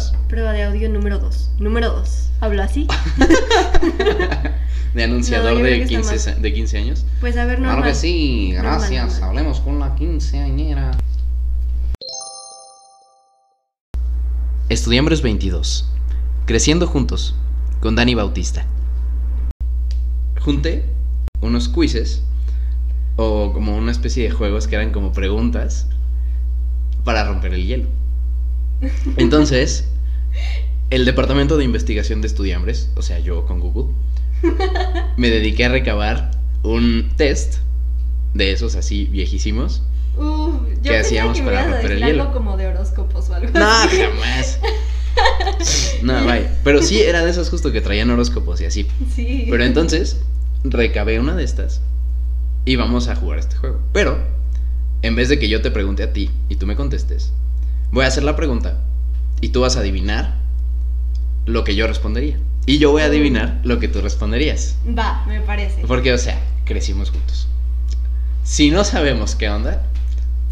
vas? Prueba de audio número 2. Número 2. ¿Hablo así? de anunciador No, de, que está 15, de 15 años. Pues a ver, normal. Claro que sí, Normal, gracias. normal. Hablemos con la quinceañera. Estudiambres 22. Creciendo juntos. Con Dani Bautista. Junté unos quizzes. O como una especie de juegos que eran como preguntas. Para romper el hielo. Entonces, el departamento de investigación de estudiambres, o sea, yo con Google, me dediqué a recabar un test de esos así viejísimos. Uf, yo ¿Qué pensé hacíamos que me para romper el hielo? como de horóscopos o algo No, así. jamás. No, vaya. Pero sí era de esos justo que traían horóscopos y así. Sí. Pero entonces, recabé una de estas y vamos a jugar este juego. Pero, en vez de que yo te pregunte a ti y tú me contestes, voy a hacer la pregunta y tú vas a adivinar lo que yo respondería. Y yo voy a adivinar lo que tú responderías. Va, me parece. Porque, o sea, crecimos juntos. Si no sabemos qué onda,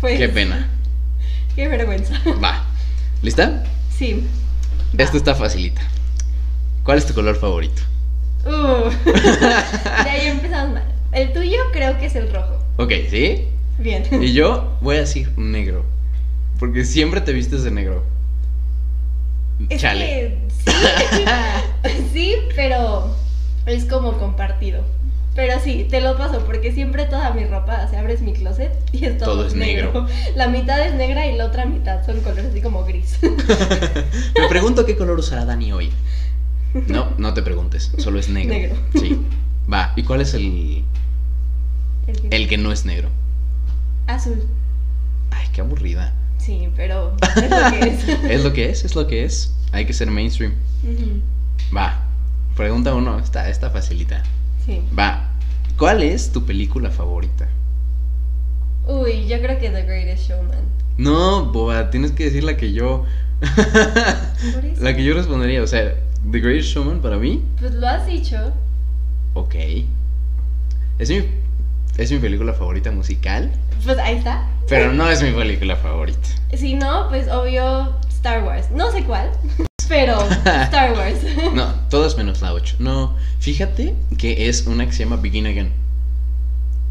Pues, qué pena. Qué vergüenza. Va. ¿Lista? Sí. Va. Esto está facilita. ¿Cuál es tu color favorito? Uh. de ahí empezamos mal. El tuyo creo que es el rojo. Ok, ¿sí? Bien. Y yo voy a decir negro. Porque siempre te vistes de negro. Es Chale. que sí, sí, pero es como compartido. Pero sí, te lo paso porque siempre toda mi ropa, o sea, abres mi closet y es todo, Todo es negro. La mitad es negra y la otra mitad son colores así como gris. Me pregunto qué color usará Dani hoy. No, no te preguntes. Solo es negro. Negro. Sí. Va. ¿Y cuál es el, el que no es negro? Azul. Ay, qué aburrida. Sí, pero es lo que es. Es lo que es, es lo que es. Hay que ser mainstream. Va. Pregunta uno. Está, está facilita. Sí. Va. ¿Cuál es tu película favorita? Uy, yo creo que The Greatest Showman. No, boba, tienes que decir la que yo. La que yo respondería. O sea, The Greatest Showman para mí. Pues lo has dicho. Ok. Es mi, es mi película favorita musical. Pues ahí está. Pero no es mi película favorita. Si no, pues obvio Star Wars. No sé cuál, pero Star Wars. No, todas menos la 8. No, fíjate que es una que se llama Begin Again.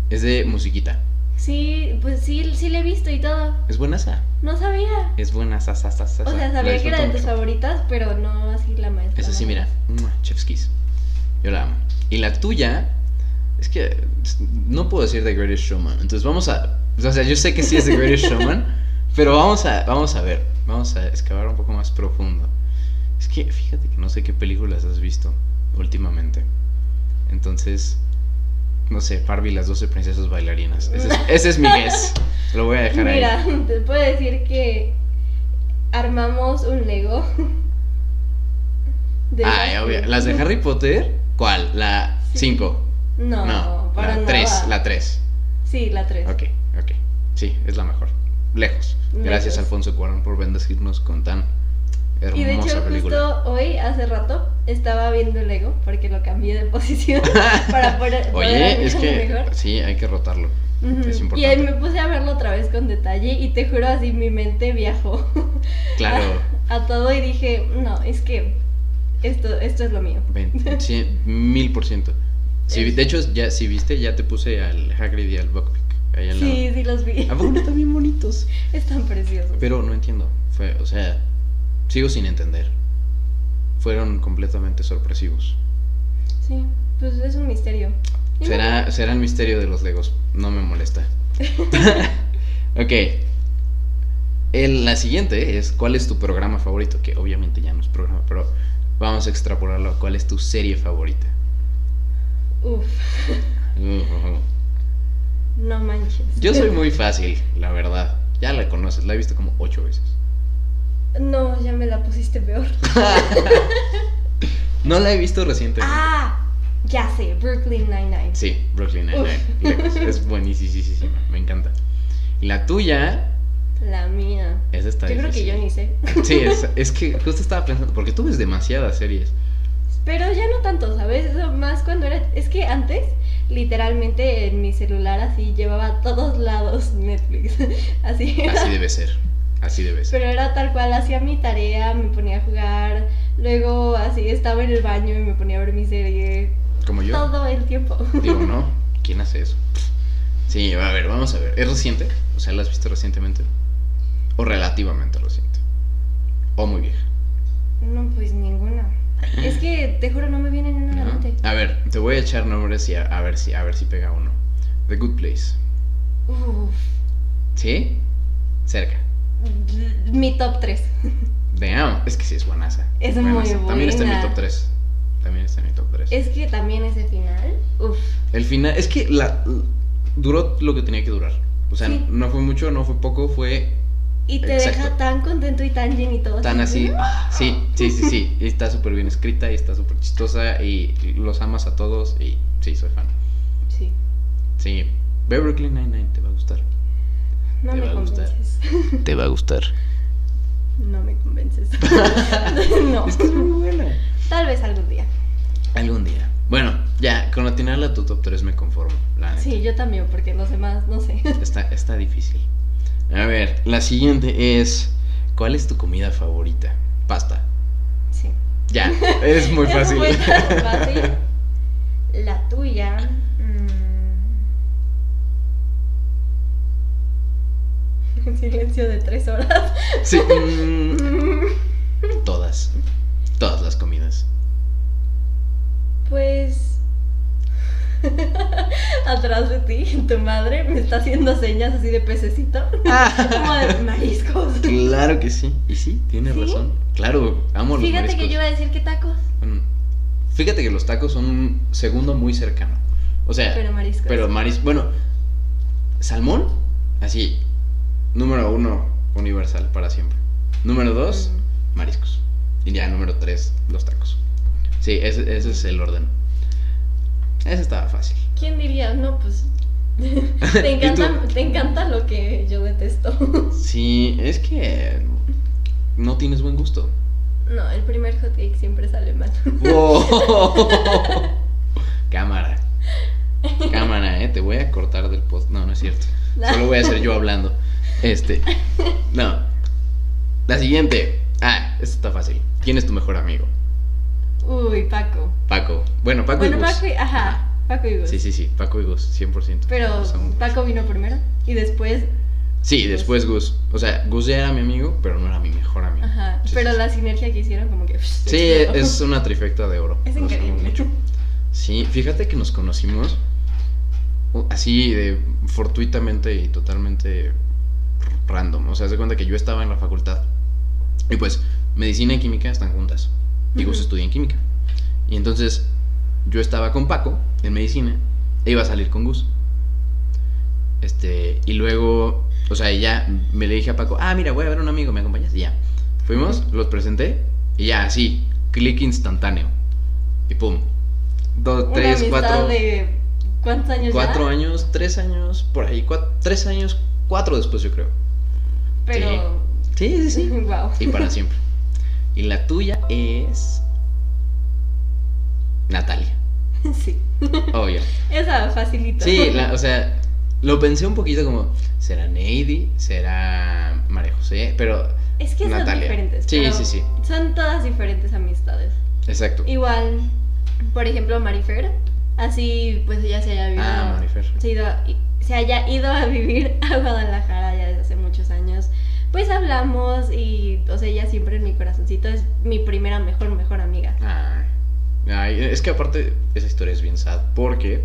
Es de musiquita. Sí, pues sí, sí la he visto y todo. Es buena esa. No sabía. Es buena esa, esa, esa, esa. O sea, sabía que era de tus favoritas, pero no así la maestra. Es así, mira. Mua, Chef's Kiss. Yo la amo. Y la tuya, es que no puedo decir The Greatest Showman. Entonces vamos a. O sea, yo sé que sí es The Greatest Showman, pero vamos a, vamos a ver. Vamos a excavar un poco más profundo. Es que fíjate que no sé qué películas has visto últimamente. Entonces, no sé, Barbie y las 12 princesas bailarinas. Ese es, ese es mi guess. Lo voy a dejar Mira, ahí. te puedo decir que armamos un Lego. de Ay, las- obvio. ¿Las de Harry Potter? ¿Cuál? La Sí. 5. No, No, para la nada. 3, la 3. Sí, la 3. Ok, ok. Sí, es la mejor. Lejos. Gracias, Lejos. Alfonso Cuarón, por bendecirnos con tan hermosa Y de hecho, película. justo hoy, hace rato, estaba viendo el Lego porque lo cambié de posición para poder. Oye, es que mejor. sí, hay que rotarlo. Es Y importante. ahí me puse a verlo otra vez con detalle y te juro así mi mente viajó Claro. a todo y dije, no, es que esto, esto es lo mío. Ven, sí, mil por ciento. Sí, de hecho, ya, si viste, ya te puse al Hagrid y al Buckbeak. Ahí al Sí, sí los vi. lado. ¿A poco no están bien bonitos? Están preciosos. Pero no entiendo. Fue, o sea, sigo sin entender. Fueron completamente sorpresivos. Sí, pues es un misterio. No- Será, será el misterio de los Legos. No me molesta. ok. El- la siguiente es: ¿Cuál es tu programa favorito? Que obviamente ya no es programa, pero vamos a extrapolarlo. ¿Cuál es tu serie favorita? Uf, Uh, no manches. Yo soy muy fácil, la verdad. Ya la conoces, la he visto como ocho veces. No, ya me la pusiste peor. No la he visto recientemente. ah, ya sé, Brooklyn Nine-Nine. Sí, Brooklyn Nine-Nine. Es buenísima, me encanta. Y la tuya, La mía. esa está Yo creo que yo ni sé. Sí, es, es que justo estaba pensando, porque tú ves demasiadas series. Pero ya no tanto, ¿sabes? Eso más cuando era... Es que antes, literalmente en mi celular así llevaba a todos lados Netflix. Así. Así debe ser. Así debe ser. Pero era tal cual, hacía mi tarea, me ponía a jugar, luego así estaba en el baño y me ponía a ver mi serie. Como yo. Todo el tiempo. Digo, no. ¿Quién hace eso? Sí, a ver, vamos a ver. ¿Es reciente? O sea, ¿la has visto recientemente? ¿O relativamente reciente? ¿O muy vieja? No, pues ninguna. Es que te juro no me viene ninguna ¿No? mente. A ver, te voy a echar nombres y a, a ver si a ver si pega uno. The Good Place. Uf, ¿Sí? Cerca. mi top 3. Damn, es que sí es buenaza. Es muy Buenaza. También está en mi buena. top 3. También está en mi top 3. Es que también ese final. Uf. El final, es que la duró lo que tenía que durar. O sea, Sí. no fue mucho, no fue poco, fue Y te Exacto. deja tan contento y tan llenito. tan así. ah, sí, sí, sí, sí. Y está súper bien escrita y está súper chistosa y los amas a todos y sí, soy fan. Sí. Sí, ve Brooklyn Nine-Nine, te va a gustar. No Te me va a gustar. convences. Te va a gustar. No me convences. no. Es que es muy buena. Tal vez algún día. Algún día. Bueno, ya, con atinarle a tu top 3 me conformo, la neta. Sí, yo también, porque los demás, no sé. Está, está difícil. A ver, la siguiente es. ¿Cuál es tu comida favorita? Pasta. Sí. Ya, es muy fácil. Es muy fácil. La tuya. mm. Silencio de tres horas. Sí, mm, todas. Todas las comidas. Pues. Atrás de ti, tu madre me está haciendo señas así de pececito. Como de mariscos. Claro que sí. Y sí, tienes ¿Sí? razón. Claro, amo los Fíjate que mariscos. yo iba a decir que tacos, Mm, Fíjate que los tacos son un segundo muy cercano. O sea, pero mariscos. Pero maris, bueno, salmón, así, número uno, universal para siempre. Número dos, Mm. mariscos. Y ya, número tres, los tacos. Sí, ese, ese es el orden. Ese estaba fácil. ¿Quién diría? No, pues. te, ¿Y encanta, tú? te encanta lo que yo detesto. Sí, es que no tienes buen gusto. No, el primer hot cake siempre sale mal. Wow. Cámara. Cámara, eh. Te voy a cortar del post. No, no es cierto. Solo voy a ser yo hablando. Este. No. La siguiente. Ah, esta está fácil. ¿Quién es tu mejor amigo? Uy, Paco. Paco. Bueno, Paco bueno, y Gus. Paco y. Ajá, Paco y Gus. Sí, sí, sí. Paco y Gus, 100%. Pero Son- Paco vino primero y después. Sí, después Gus. O sea, Gus ya era mi amigo, pero no era mi mejor amigo. Ajá. Sí, pero sí, la sinergia que hicieron, como que. Sí, es una trifecta de oro. Es amo increíble. mucho. Sí, fíjate que nos conocimos uh, así de fortuitamente y totalmente random. O sea, se cuenta que yo estaba en la facultad y pues medicina y química están juntas. Y Gus Ujú. estudia en química. Y entonces yo estaba con Paco en medicina e iba a salir con Gus. Este, y luego, o sea, ya me le dije a Paco, ah, mira, voy a ver a un amigo, ¿me acompañas? Y ya. Fuimos, los presenté y ya, así, clic instantáneo. Y pum. Dos, tres, cuatro. de. ¿Cuántos años Cuatro ya? años, tres años, por ahí. Cuatro, tres años, cuatro después, yo creo. Pero. Sí, sí, sí. wow. Y para siempre. Y la tuya es. Natalia. sí. Obvio. Esa facilita. Sí, la- o sea, lo pensé un poquito como. ¿Será Neidy? ¿Será María José? Pero. Es que son Natalia. diferentes. Sí, pero sí, sí. Son todas diferentes amistades. Exacto. Igual, por ejemplo, Marifer, así pues ella se haya ido, Ah, Marifer. se, ido se haya ido a vivir a Guadalajara ya desde hace muchos años. Pues hablamos y, o sea, ella siempre en mi corazoncito es mi primera mejor, mejor amiga. Ay, ay, es que aparte esa historia es bien sad porque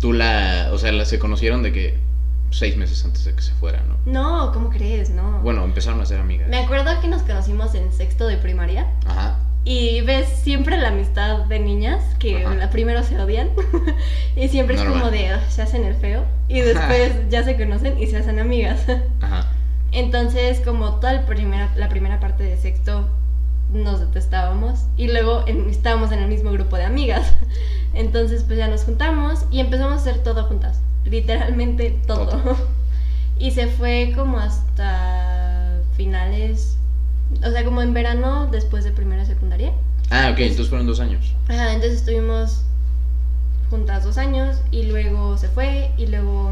tú la, o sea, la, se conocieron de que seis meses antes de que se fuera, ¿no? No, ¿cómo crees? No. Bueno, empezaron a ser amigas. Me acuerdo que nos conocimos en sexto de primaria Ajá. y ves siempre la amistad de niñas que Ajá. la primero se odian y siempre es como de "Ugh, se hacen el feo y después ya se conocen y se hacen amigas. Ajá. Entonces, como toda la primera, la primera parte de sexto nos detestábamos y luego en- estábamos en el mismo grupo de amigas. Entonces, pues ya nos juntamos y empezamos a hacer todo juntas, literalmente todo. Todo. Y se fue como hasta finales, o sea, como en verano después de primera secundaria. Ah, ok, entonces fueron dos años. Ajá, entonces estuvimos juntas dos años y luego se fue y luego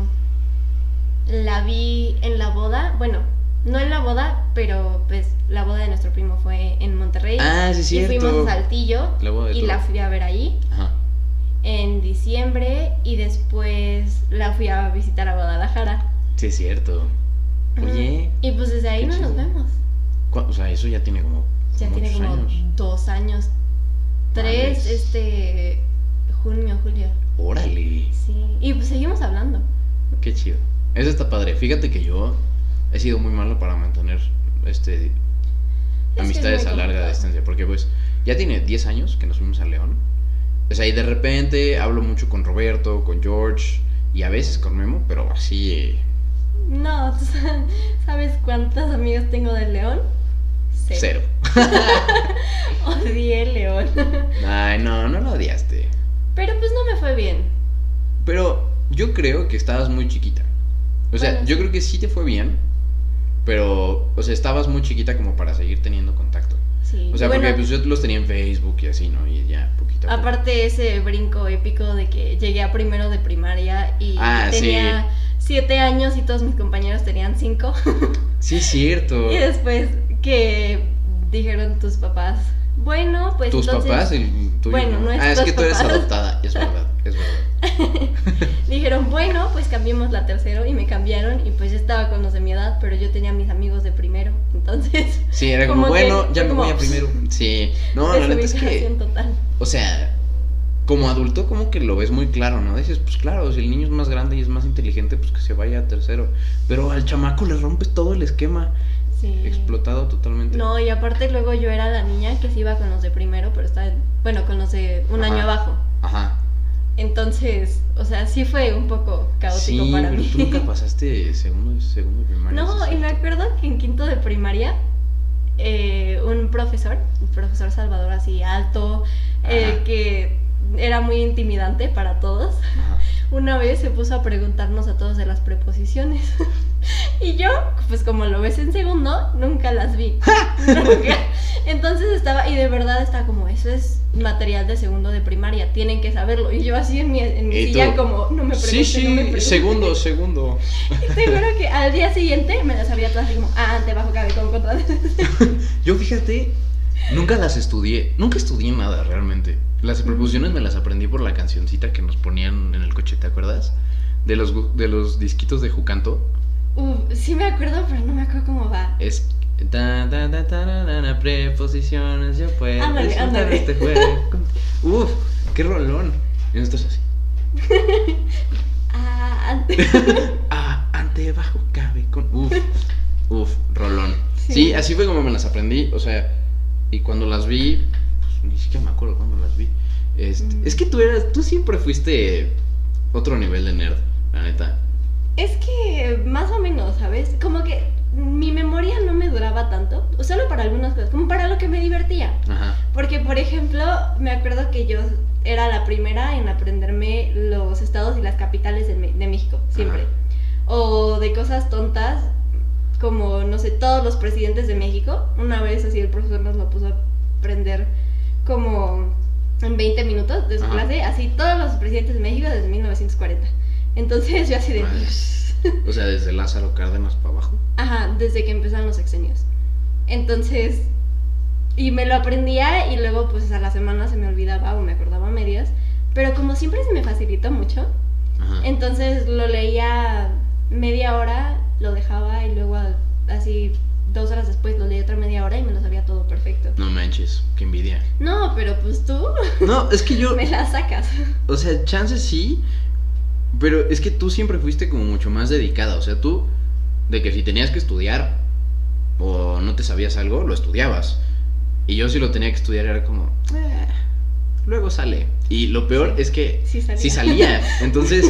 la vi en la boda. Bueno, No en la boda, pero pues la boda de nuestro primo fue en Monterrey. Ah, sí, y cierto. fuimos a Saltillo La boda de y la fui a ver ahí Ajá. en diciembre y después la fui a visitar a Guadalajara. Sí, es cierto. Oye, Y pues desde ahí no nos vemos. ¿cu- o sea, eso ya tiene como. Ya tiene como años. dos años. Tres, Madres. este, junio, julio. Órale. Sí. Y pues seguimos hablando. Qué chido. Eso está padre. Fíjate que yo he sido muy malo para mantener este es amistades a larga complicado. distancia. Porque pues ya tiene 10 años que nos fuimos a León. O sea, y de repente hablo mucho con Roberto, con George y a veces con Memo, pero así. eh, No, ¿tú sa- ¿sabes cuántos amigos tengo de León? cero. Odié León. Ay, no, no lo odiaste. Pero pues no me fue bien. Pero yo creo que estabas muy chiquita. O sea, Bueno, yo sí. creo que sí te fue bien. Pero, o sea, estabas muy chiquita como para seguir teniendo contacto. Sí. O sea, bueno, porque pues yo los tenía en Facebook y así, ¿no? Y ya, poquito a poco. aparte ese brinco épico de que llegué a primero de primaria y Ah, sí. tenía siete años y todos mis compañeros tenían cinco. Sí, es cierto. y después que dijeron tus papás, bueno, pues ¿Tus entonces... papás? El tuyo, bueno, ¿no? Ah, es que tú eres papás. adoptada, es verdad, es verdad. Dijeron, bueno, pues cambiemos la tercero y me cambiaron y pues yo estaba con los de mi edad, pero yo tenía mis amigos de primero, entonces... Sí, era como, Como que bueno, ya me voy a primero. Sí, no, la neta es que, total. o sea, como adulto como que lo ves muy claro, ¿no? Dices, pues claro, si el niño es más grande y es más inteligente, pues que se vaya a tercero. Pero al chamaco le rompes todo el esquema, Sí. explotado totalmente. No, y aparte luego yo era la niña que se iba con los de primero, pero estaba, en- bueno, con los de un Ajá. año abajo. Ajá. Entonces, o sea, sí fue un poco caótico Sí, para pero mí. tú nunca pasaste segundo, segundo de primaria. No, ¿sí y me acuerdo que en quinto de primaria, eh, un profesor, un profesor Salvador así alto, eh, que era muy intimidante para todos, Ajá. una vez se puso a preguntarnos a todos de las preposiciones. y yo, pues como lo ves en segundo, nunca las vi. nunca. Entonces estaba, y de verdad estaba como, eso es material de segundo de primaria, tienen que saberlo. Y yo así en mi, en mi tú, silla como, no me pregunten, Sí, no me sí, pregunten". segundo, segundo. Y seguro que al día siguiente me las sabía todas así como, ah, ante, bajo, cabe, con, contra. Yo fíjate, nunca las estudié, nunca estudié nada realmente. Las preposiciones me las aprendí por la cancioncita que nos ponían en el coche, ¿te acuerdas? De los, de los disquitos de Jucanto. Uf, sí me acuerdo, pero no me acuerdo cómo va. Es. Ta, ta, ta, tararara, preposiciones, yo puedo. Ándale. Este juego. Uf, qué rolón. Y nosotros así. Ah, ante. Ah, ante, bajo, cabe, con. Uf, uf, rolón. Sí. Sí. así fue como me las aprendí. O sea, y cuando las vi, pues ni siquiera me acuerdo cuando las vi. Este, Mm. Es que tú eras, tú siempre fuiste otro nivel de nerd, la neta. Es que más o menos, ¿sabes? Como que mi memoria no me duraba tanto, solo para algunas cosas, como para lo que me divertía. Ajá. Porque, por ejemplo, me acuerdo que yo era la primera en aprenderme los estados y las capitales de, México, siempre. Ajá. O de cosas tontas, como, no sé, todos los presidentes de México. Una vez así el profesor nos lo puso a aprender como en 20 minutos de su Ajá. clase, así todos los presidentes de México desde 1940. Entonces yo así de... O sea, desde Lázaro Cárdenas para abajo. Ajá, desde que empezaron los sexenios. Entonces, y me lo aprendía y luego pues a la semana se me olvidaba o me acordaba a medias. Pero como siempre se me facilitó mucho, Ajá. entonces lo leía media hora, lo dejaba y luego así dos horas después lo leía otra media hora y me lo sabía todo perfecto. No manches, qué envidia. No, pero pues tú No, es que yo. me la sacas. O sea, chances sí, pero es que tú siempre fuiste como mucho más dedicada. O sea, tú, de que si tenías que estudiar o no te sabías algo, lo estudiabas. Y yo si lo tenía que estudiar era como, "Eh, luego sale. Y lo peor es que Sí salía. sí salía. Entonces,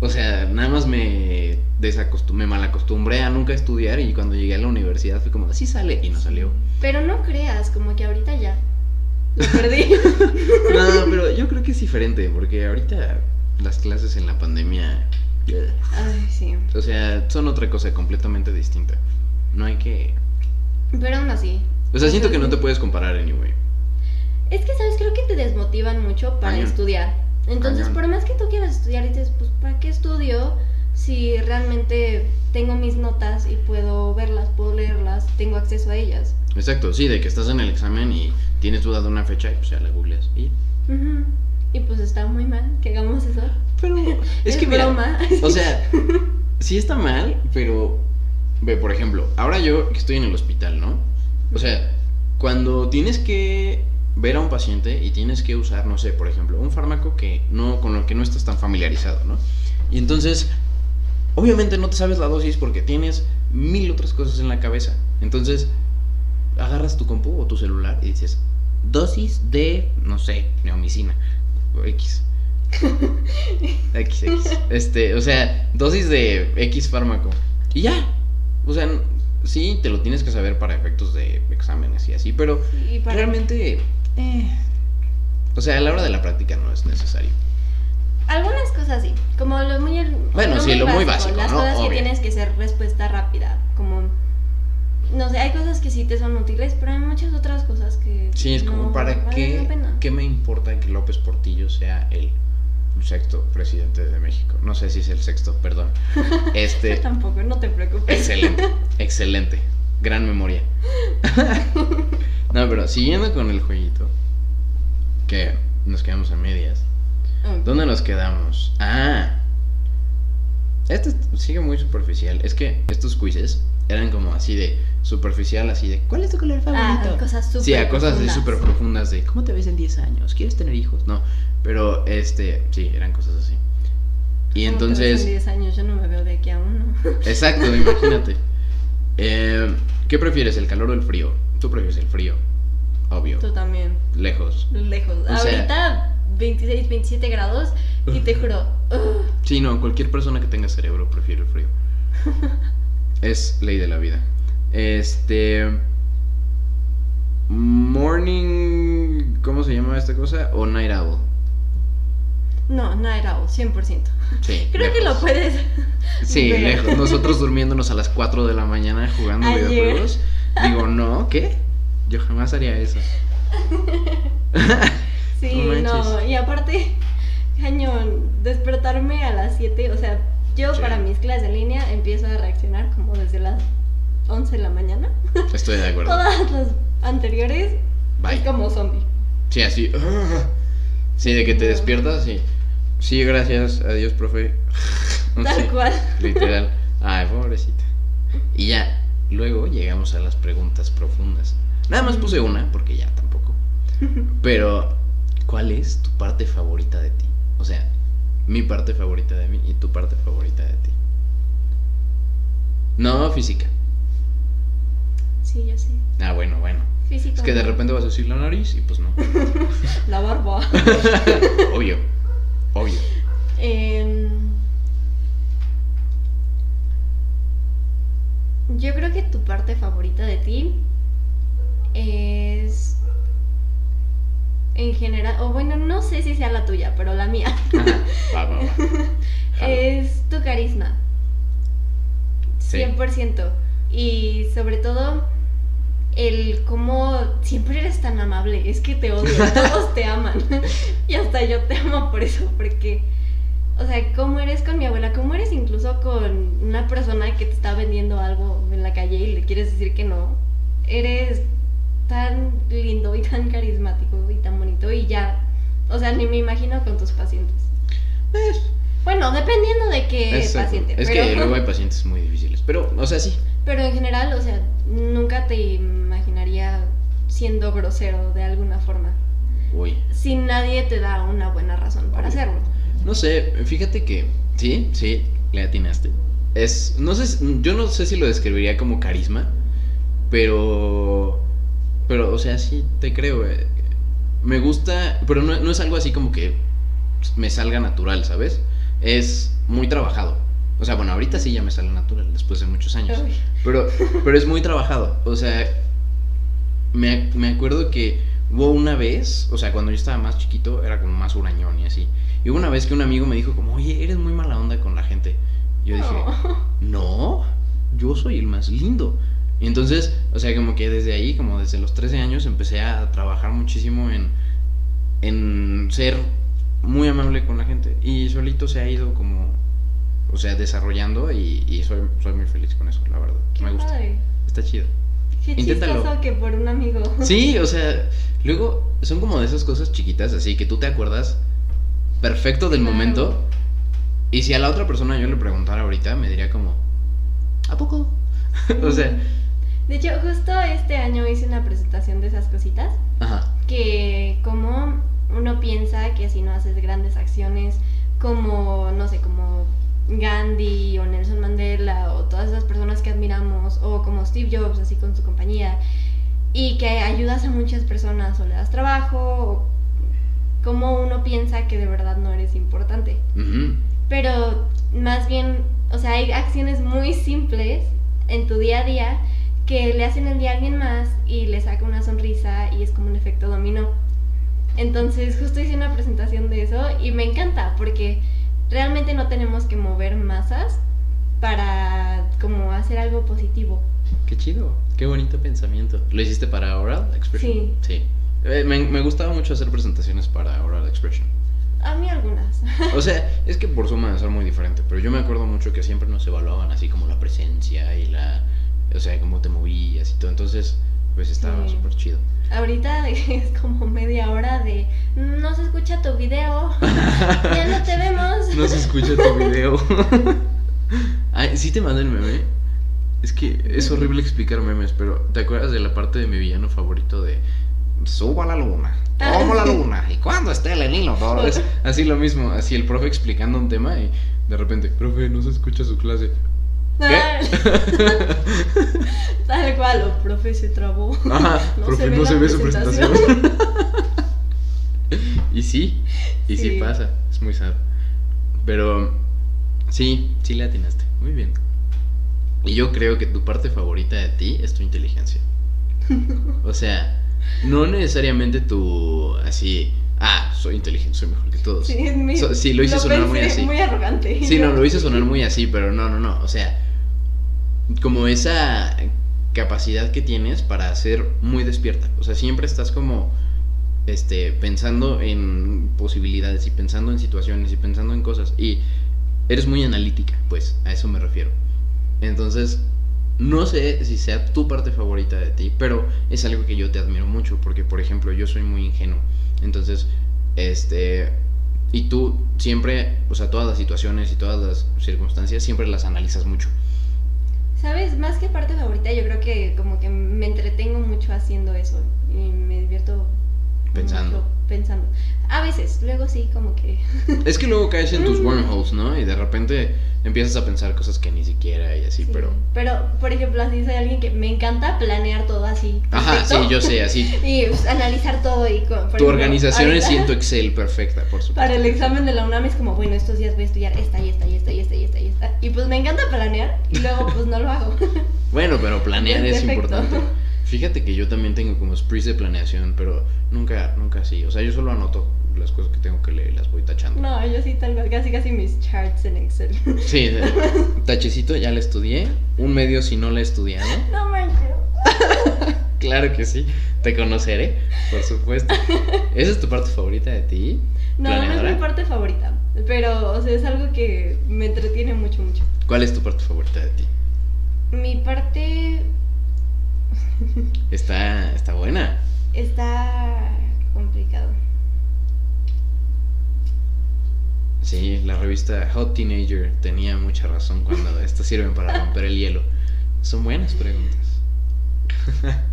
o sea, nada más me desacostum me malacostumbré a nunca estudiar y cuando llegué a la universidad fue como, sí sale y no salió. Pero no creas, como que ahorita ya. Lo perdí. No, pero yo creo que es diferente porque ahorita las clases en la pandemia... Ay, sí. O sea, son otra cosa completamente distinta. No hay que. Pero aún así. O sea, siento que no te puedes comparar anyway. Es que, ¿sabes? Creo que te desmotivan mucho para Cañón. estudiar. Entonces, Cañón. por más que tú quieras estudiar, dices, pues, ¿para qué estudio si realmente tengo mis notas y puedo verlas, puedo leerlas, tengo acceso a ellas. Exacto, sí, de que estás en el examen y tienes duda de una fecha y pues ya la googleas. Y... Y pues está muy mal que hagamos eso. Pero es, Es que mira, broma. o sea, sí está mal, pero ve, por ejemplo, ahora yo que estoy en el hospital, ¿no? O sea, cuando tienes que ver a un paciente y tienes que usar, no sé, por ejemplo, un fármaco que no con lo que no estás tan familiarizado, ¿no? Y entonces obviamente no te sabes la dosis porque tienes mil otras cosas en la cabeza. Entonces, agarras tu compu o tu celular y dices, dosis de, no sé, neomicina X. X, X. Este, o sea, dosis de X fármaco. Y ya. O sea, sí, te lo tienes que saber para efectos de exámenes y así, pero para realmente, eh, o sea, a la hora de la práctica no es necesario. Algunas cosas sí, como lo muy Bueno, sí, lo muy básico, las ¿no? cosas que Obvio. tienes que ser respuesta rápida, no sé, hay cosas que sí te son útiles, pero hay muchas otras cosas que Sí, es como, ¿para qué, qué me importa que López Portillo sea el sexto presidente de México? No sé si es el sexto, perdón. Este, Yo tampoco, no te preocupes. excelente, excelente. Gran memoria. no, pero siguiendo con el jueguito, que nos quedamos a medias. ¿Dónde nos quedamos? Ah. Este sigue muy superficial. Es que estos quizzes eran como así de superficial, así de ¿cuál es tu color favorito? Ah, cosas súper Sí, a cosas así profundas. súper profundas de ¿cómo te ves en 10 años? ¿Quieres tener hijos? No, pero este, sí, eran cosas así. Y ¿Cómo te ves entonces, En 10 años yo no me veo de aquí a uno. exacto, imagínate. Eh, ¿Qué prefieres, el calor o el frío? Tú prefieres el frío, obvio, Tú también, lejos. lejos. O sea- Ahorita 26, 27 grados y te juro, Sí, no, cualquier persona que tenga cerebro prefiere el frío. es ley de la vida. Este. Morning. ¿Cómo se llama esta cosa? O Night Owl. no, Night Owl, 100%. Sí. Creo que lo puedes. Sí, ver. lejos. Nosotros durmiéndonos a las 4 de la mañana jugando Ayer. videojuegos. Digo, no, ¿qué? Yo jamás haría eso. Sí, no, y aparte, cañón, despertarme a las 7, o sea, yo Sí. para mis clases en línea empiezo a reaccionar como desde las 11 de la mañana. Estoy de acuerdo. Todas las anteriores Bye. es como zombie. Sí, así. Sí, de que te despiertas y. Sí, gracias. Adiós, profe. Tal cual. Literal. Ay, pobrecita. Y ya, luego llegamos a las preguntas profundas. Nada más puse una, porque ya tampoco. Pero, ¿cuál es tu parte favorita de ti? O sea, mi parte favorita de mí y tu parte favorita de ti. No física. Sí, yo sí. Ah, bueno, bueno. Físico. Es que de repente vas a decir la nariz y pues no. La barba. Obvio. Obvio. Em, yo creo que tu parte favorita de ti es en general, o bueno, no sé si sea la tuya, pero la mía, Ajá. Va, va, va. Jalo. es tu carisma. Sí. 100%. Y sobre todo, el cómo siempre eres tan amable. Es que te odio, todos te aman. y hasta yo te amo por eso, porque, o sea, cómo eres con mi abuela, cómo eres incluso con una persona que te está vendiendo algo en la calle y le quieres decir que no. Eres tan lindo y tan carismático y tan bonito y ya, o sea, ni me imagino con tus pacientes. Bueno, dependiendo de qué paciente. Es pero- que luego hay pacientes muy difíciles. Pero, o sea, sí. pero en general, o sea, nunca te imaginaría siendo grosero de alguna forma. Uy. Si nadie te da una buena razón para hacerlo. No sé, fíjate que. Sí, sí, le atinaste. Es. No sé. Yo no sé si lo describiría como carisma. Pero. Pero, o sea, sí, te creo. eh. Me gusta. Pero no, no es algo así como que me salga natural, ¿sabes? Es muy trabajado. O sea, bueno, ahorita sí ya me sale natural, después de muchos años. Pero, pero es muy trabajado. O sea, me, me acuerdo que hubo una vez, o sea, cuando yo estaba más chiquito, era como más hurañón y así. Y hubo una vez que un amigo me dijo como, oye, eres muy mala onda con la gente. Yo dije, Oh. no, yo soy el más lindo. Y entonces, o sea, como que desde ahí, como desde los 13 años, empecé a trabajar muchísimo en, en ser muy amable con la gente. Y solito se ha ido como o sea, desarrollando y, y soy, soy muy feliz con eso, la verdad. Qué Me gusta. padre. Está chido. Qué Inténtalo. chistoso que por un amigo. Sí, o sea, luego son como de esas cosas chiquitas así que tú te acuerdas perfecto del Claro. momento y si a la otra persona yo le preguntara ahorita me diría como, ¿a poco? o sea, De hecho, justo este año hice una presentación de esas cositas. ajá. que como uno piensa que si no haces grandes acciones como, no sé, como Gandhi o Nelson Mandela o todas esas personas que admiramos o como Steve Jobs así con su compañía y que ayudas a muchas personas o le das trabajo o como uno piensa que de verdad no eres importante. ujú. Pero más bien, o sea, hay acciones muy simples en tu día a día que le hacen el día a alguien más y le saca una sonrisa y es como un efecto dominó. Entonces, justo hice una presentación de eso y me encanta porque realmente no tenemos que mover masas para como hacer algo positivo. Qué chido, qué bonito pensamiento. ¿Lo hiciste para Oral Expression? Sí. Eh, me, me gustaba mucho hacer presentaciones para Oral Expression. A mí algunas. O sea, es que por suma de ser muy diferente, pero yo me acuerdo mucho que siempre nos evaluaban así como la presencia y la, o sea, cómo te movías y todo, entonces, pues estaba Sí. súper chido. Ahorita es como media hora de no se escucha tu video, ya no te vemos. No se escucha tu video. Ay, sí te mandé el meme. Es que es horrible explicar memes, pero ¿te acuerdas de la parte de mi villano favorito de suba la luna? Ah, Como la sí. luna. ¿Y cuándo esté el hilo? Todo es así lo mismo, así el profe explicando un tema y de repente, profe, no se escucha su clase. Tal cual, o profe se trabó. Ajá, profe, no la se ve su presentación. y sí, y sí. Sí. pasa, es muy sad. Pero sí, sí le atinaste, muy bien. Y yo creo que tu parte favorita de ti es tu inteligencia. O sea, no necesariamente tu así, ah, soy inteligente, soy mejor que todos. Sí, es mi- So- sí, lo hice sonar muy así. Muy arrogante. Sí, no, lo hice sonar muy así, pero no, no, no. O sea, como esa capacidad que tienes para ser muy despierta. O sea, siempre estás como este pensando en posibilidades y pensando en situaciones y pensando en cosas y eres muy analítica, pues, a eso me refiero. Entonces, no sé si sea tu parte favorita de ti, pero es algo que yo te admiro mucho porque por ejemplo, yo soy muy ingenuo. Entonces, este y tú siempre, o sea, todas las situaciones y todas las circunstancias siempre las analizas mucho. ¿Sabes? Más que parte favorita, yo creo que como que me entretengo mucho haciendo eso. Y me divierto Pensando. mucho pensando. A veces, luego sí, como que. Es que luego caes en tus wormholes, ¿no? Y de repente empiezas a pensar cosas que ni siquiera y así, sí. pero... Pero, por ejemplo, así soy alguien que me encanta planear todo así. Ajá, perfecto. sí, yo sé, así. Y pues, analizar todo y. con- Tu ejemplo, organización es ahorita- en tu Excel perfecta, por supuesto. Para el examen de la UNAM es como, bueno, estos días voy a estudiar esta y esta y esta y esta y esta y esta. Y pues me encanta planear y luego pues no lo hago. Bueno, pero planear Es es importante. Fíjate que yo también tengo como sprees de planeación, pero nunca, nunca así. O sea, yo solo anoto las cosas que tengo que leer y las voy tachando. No, yo sí tal vez, casi casi mis charts en Excel. Sí, tachecito, ya la estudié. Un medio si no la he estudiado. No manches. Claro que sí, te conoceré, por supuesto. ¿Esa es tu parte favorita de ti? No, no es mi parte favorita, pero o sea, es algo que me entretiene mucho, mucho. ¿Cuál es tu parte favorita de ti? Mi parte Está, está buena. está complicado. Sí, la revista Hot Teenager tenía mucha razón cuando estas sirven para romper el hielo. Son buenas preguntas.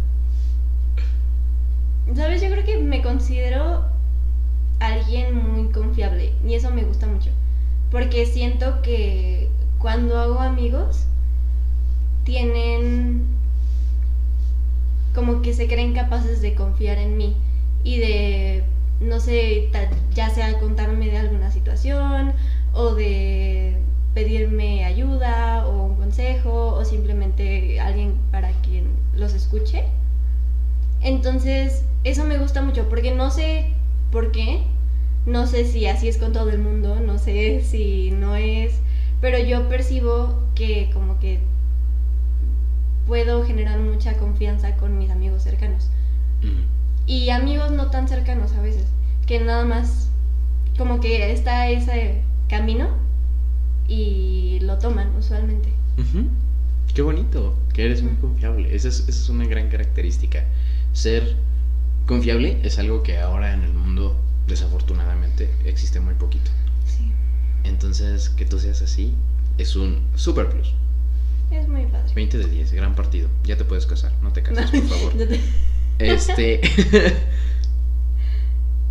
¿Sabes? Yo creo que me considero alguien muy confiable y eso me gusta mucho. Porque siento que cuando hago amigos, tienen como que se creen capaces de confiar en mí y de, no sé, ya sea contarme de alguna situación o de pedirme ayuda o un consejo o simplemente alguien para quien los escuche. Entonces, eso me gusta mucho porque no sé por qué, no sé si así es con todo el mundo, no sé si no es, pero yo percibo que como que puedo generar mucha confianza con mis amigos cercanos Mm. y amigos no tan cercanos a veces, que nada más como que está ese camino y lo toman usualmente. Qué bonito, que eres muy confiable. Esa es, esa es una gran característica. Ser confiable es algo que ahora en el mundo, desafortunadamente, existe muy poquito. Sí, Entonces, que tú seas así es un super plus. Es muy padre. 20 de 10, gran partido. Ya te puedes casar, no te cases, por favor. Te- Este.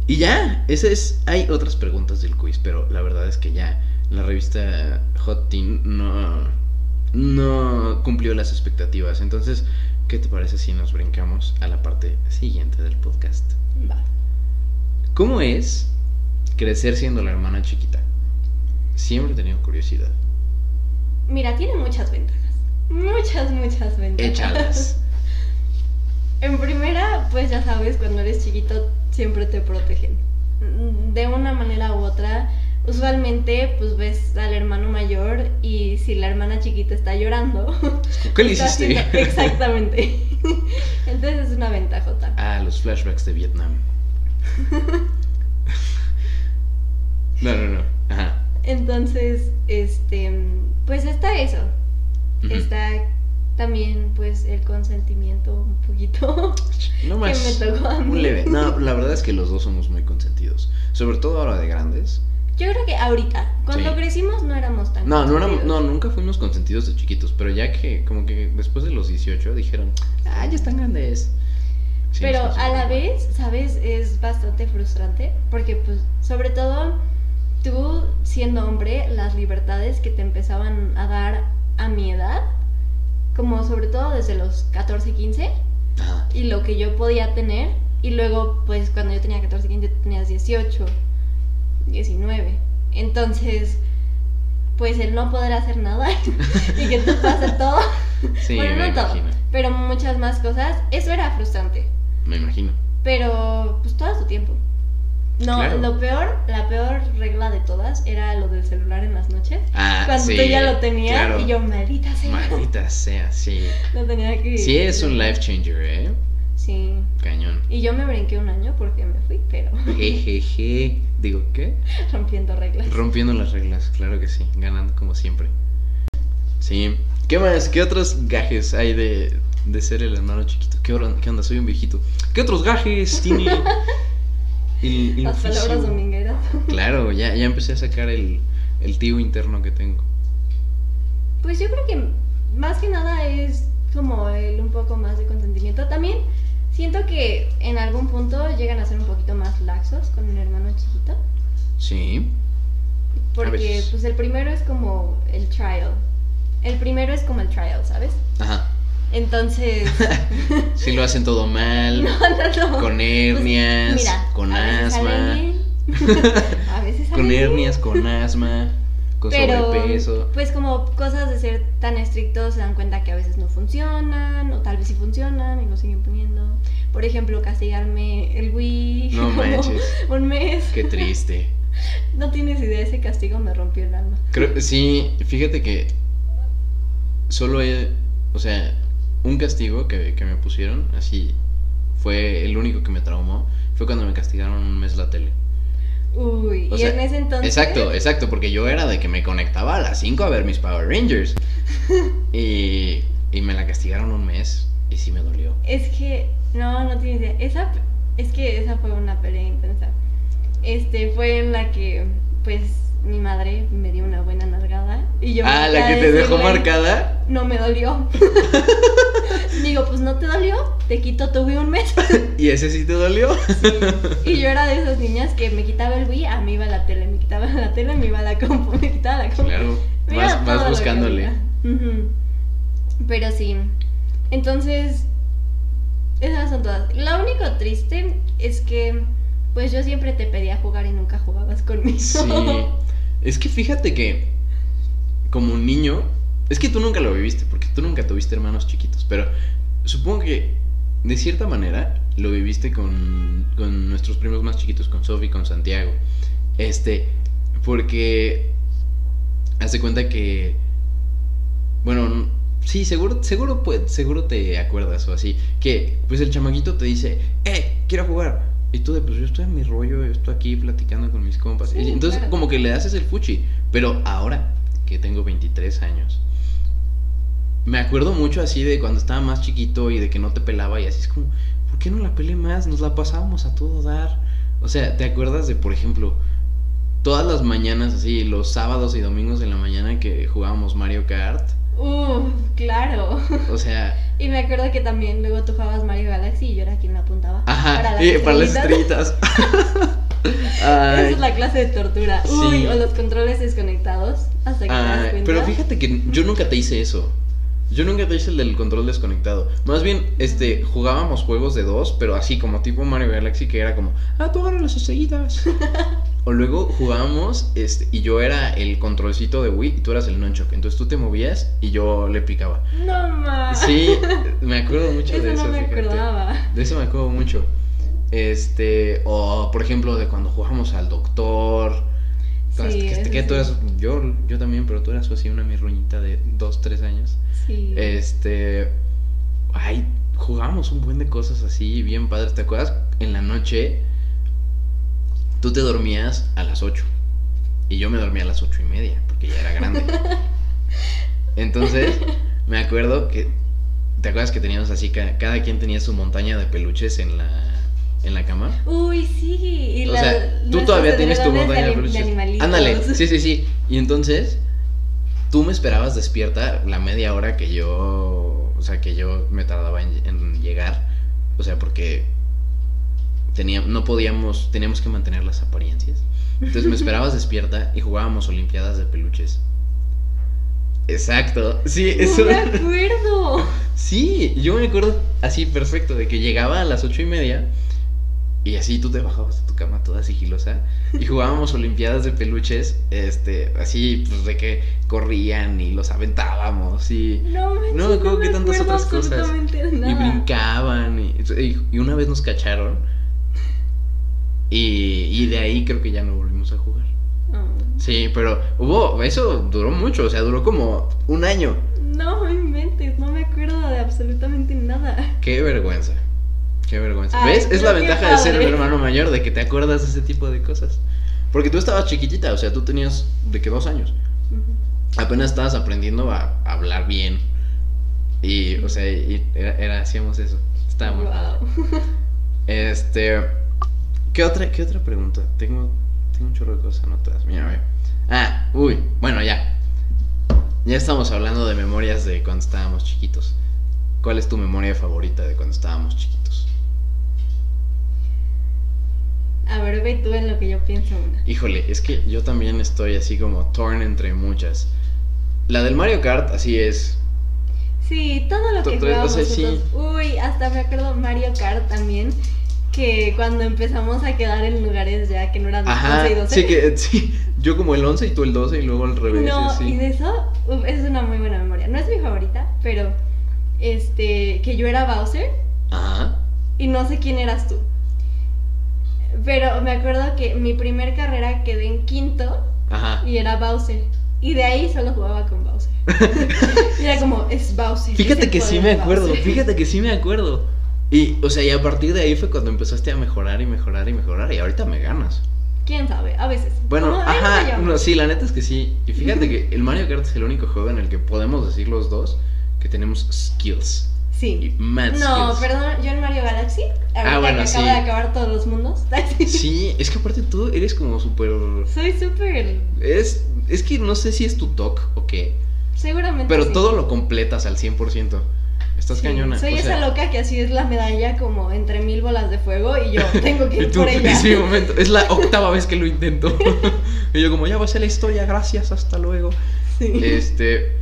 y ya, esa es. Hay otras preguntas del quiz, pero la verdad es que ya la revista Hot Teen no. No cumplió las expectativas. Entonces, ¿qué te parece si nos brincamos a la parte siguiente del podcast? Va. ¿Cómo es crecer siendo la hermana chiquita? Siempre he tenido curiosidad. Mira, tiene muchas ventajas. Muchas, muchas ventajas. Échalas. En primera, pues ya sabes, cuando eres chiquito siempre te protegen. De una manera u otra, usualmente pues ves al hermano mayor y si la hermana chiquita está llorando, ¿Qué le hiciste? haciendo- Exactamente. Entonces es una ventajota. Ah, los flashbacks de Vietnam. No, no, no. Ajá. Entonces, este, pues está eso. Está también pues el consentimiento un poquito No que más. me tocó a mí. Un leve. No, la verdad es que los dos somos muy consentidos. Sobre todo ahora de grandes. Yo creo que ahorita, cuando Sí. crecimos no éramos tan No, no, éramos- no, nunca fuimos consentidos de chiquitos. Pero ya que, como que después de los 18 dijeron, ah, ya están grandes. Sí, Pero a la vez, ¿sabes? Es bastante frustrante porque pues sobre todo tú siendo hombre, las libertades que te empezaban a dar a mi edad, como sobre todo desde los 14, 15, Ajá. y lo que yo podía tener, y luego pues cuando yo tenía 14, 15 tú tenías 18, 19. Entonces, pues el no poder hacer nada y que tú hacer todo, Sí, bueno, me no todo, pero muchas más cosas, eso era frustrante. Me imagino. Pero pues todo a su tiempo. No, Claro. lo peor, la peor regla de todas era lo del celular en las noches. Ah, Cuando sí, tú ya lo tenías claro. y yo, maldita sea. Maldita sea, sí. Lo tenía que. Sí es un life changer, ¿eh? Sí. Cañón. Y yo me brinqué un año porque me fui, pero Jejeje. Digo, ¿qué? rompiendo reglas. Rompiendo las reglas, claro que sí. Ganando como siempre. Sí. ¿Qué más? ¿Qué otros gajes hay de, de ser el hermano chiquito? ¿Qué, hora- qué onda? Soy un viejito. ¿Qué otros gajes tiene el, el Las palabras domingueras. Claro, ya, ya empecé a sacar el, el tío interno que tengo. Pues yo creo que más que nada es como el un poco más de consentimiento. También siento que en algún punto llegan a ser un poquito más laxos con el hermano chiquito. Sí. Porque pues el primero es como el trial. El primero es como el trial, ¿sabes? Ajá. Entonces, Si lo hacen todo mal, no, no, no. con hernias, Pues, mira, con a asma, a veces con hernias, con asma, con Pero, sobrepeso. pues como cosas de ser tan estrictos se dan cuenta que a veces no funcionan, o tal vez sí funcionan y lo siguen poniendo. Por ejemplo, castigarme el Wii No como manches. un mes. Qué triste. No tienes idea, ese castigo me rompió el alma. Creo, sí, fíjate que solo he, o sea, un castigo que, que me pusieron, así, fue el único que me traumó, fue cuando me castigaron un mes la tele. Uy, O y sea, en ese entonces... Exacto, exacto, porque yo era de que me conectaba a las 5 a ver mis Power Rangers. Y, y me la castigaron un mes y sí me dolió. Es que, no, no tienes idea. Esa, es que esa fue una pelea intensa. Este, fue en la que, pues, mi madre me dio una buena nalgada. Y yo ah, la que a te dejó marcada. No me dolió. Digo, pues no te dolió, te quito tu Wii un mes. ¿Y ese sí te dolió? Y yo era de esas niñas que me quitaba el Wii, a mí iba la tele, me quitaba la tele, me iba la compu, me quitaba la compu. Claro, vas, vas buscándole. Pero sí. Entonces, esas son todas. Lo único triste es que, pues yo siempre te pedía jugar y nunca jugabas conmigo. Sí. Es que fíjate que como niño, es que tú nunca lo viviste porque tú nunca tuviste hermanos chiquitos, pero supongo que de cierta manera lo viviste con, con nuestros primos más chiquitos, con Sofi, con Santiago. Este, porque hace cuenta que bueno, sí, seguro seguro pues, seguro te acuerdas o así, que pues el chamaquito te dice, "Eh, quiero jugar." Y tú de, pues yo estoy en mi rollo, yo estoy aquí platicando con mis compas. Sí, entonces claro. como que le haces el fuchi. Pero ahora que tengo 23 años. Me acuerdo mucho así de cuando estaba más chiquito y de que no te pelaba y así es como, ¿por qué no la pelé más? Nos la pasábamos a todo dar. O sea, ¿te acuerdas de, por ejemplo, todas las mañanas así, los sábados y domingos de la mañana que jugábamos Mario Kart? Uh, claro. O sea, Y me acuerdo que también luego tú jugabas Mario Galaxy y yo era quien me apuntaba. ajá, Para las y para las estrellitas. Esa es la clase de tortura. Sí. Uy, o los controles desconectados. Hasta que te das cuenta. pero fíjate que yo nunca te hice eso. Yo nunca te hice el del control desconectado. Más bien, este, jugábamos juegos de dos, pero así como tipo Mario Galaxy, que era como, ah, tú agarras las estrellitas. o luego jugábamos, este, y yo era el controlcito de Wii y tú eras el nunchuck. Entonces tú te movías y yo le picaba. No más. Sí, me acuerdo mucho de eso. no me fíjate. acordaba. De eso me acuerdo mucho. Este, o por ejemplo, de cuando jugamos al doctor. Hasta que, tú eras, yo, yo también, pero tú eras así una mirruñita de 2, 3 años. Sí. Este, ay, jugábamos un buen de cosas así, bien padres. ¿Te acuerdas? En la noche, tú te dormías a las 8 y yo me dormía a las ocho y media, porque ya era grande. Entonces, me acuerdo que, ¿te acuerdas que teníamos así, ca- cada quien tenía su montaña de peluches en la, en la cama? Uy, sí. Y o la- sea, tú todavía tienes tu montaña de animalitos. Ándale, sí, sí, sí. Y entonces, tú me esperabas despierta la media hora que yo, o sea, que yo me tardaba en, en llegar. O sea, porque tenía, no podíamos, teníamos que mantener las apariencias. Entonces me esperabas despierta y jugábamos Olimpiadas de peluches. Exacto. Sí, eso. No me acuerdo. Sí, yo me acuerdo así perfecto de que llegaba a las ocho y media y así tú te bajabas de tu cama toda sigilosa y jugábamos olimpiadas de peluches, este, así pues de que corrían y los aventábamos y, No, manches, No me acuerdo qué tantas otras cosas. nada. y brincaban y, y- y una vez nos cacharon y, y de ahí creo que ya no volvimos a jugar. Oh. Sí, pero hubo, eso duró mucho, o sea, duró como un año. No me inventes, no me acuerdo de absolutamente nada. Qué vergüenza. Qué vergüenza. Ay, ¿Ves? Es la ventaja de ser un hermano mayor, de que te acuerdas de ese tipo de cosas. Porque tú estabas chiquitita, o sea, tú tenías de que dos años. Apenas estabas aprendiendo a hablar bien. Y, o sea, y era, era- hacíamos eso. Estaba muy. Wow. Este. ¿Qué otra, qué otra pregunta? Tengo, tengo un chorro de cosas anotadas. Mira, ve. Ah, uy, bueno, ya. Ya estamos hablando de memorias de cuando estábamos chiquitos. ¿Cuál es tu memoria favorita de cuando estábamos chiquitos? A ver, ve tú en lo que yo pienso una. Híjole, es que yo también estoy así como torn entre muchas. La del Mario Kart, así es. Sí, todo lo que tú- o sea, sí. Uy, hasta me acuerdo Mario Kart también. Que cuando empezamos a quedar en lugares ya que no eran 11 y Ajá, 12. sí, que sí. Yo como el 11 y tú el 12 y luego al revés. No, y así. y de eso, uf, es una muy buena memoria. No es mi favorita, pero este, que yo era Bowser Ajá. y no sé quién eras tú. Pero me acuerdo que mi primer carrera quedé en quinto Ajá. y era Bowser. Y de ahí solo jugaba con Bowser. y era como, es Bowser. Fíjate que sí me acuerdo, Bowser". fíjate que sí me acuerdo. Y, o sea, y a partir de ahí fue cuando empezaste a mejorar y mejorar y mejorar. Y ahorita me ganas. ¿Quién sabe? A veces. Bueno, ajá, no, sí, la neta es que sí. Y fíjate que el Mario Kart es el único juego en el que podemos decir los dos que tenemos skills. Y Sí. mad No, skills. perdón, yo en Mario Galaxy, ahorita bueno, que acabo sí. de acabar todos los mundos, Sí, es que aparte tú eres como súper... soy súper, Es, es que no sé si es tu toque o qué, seguramente pero sí. todo lo completas al 100%. Estás Sí, cañona. Soy o esa sea, loca que así es la medalla como entre mil bolas de fuego y yo tengo que Y ir tú, por ella. es mi momento. Es la octava vez que lo intento. y yo como, ya va a ser la historia, gracias, hasta luego. Sí. Este,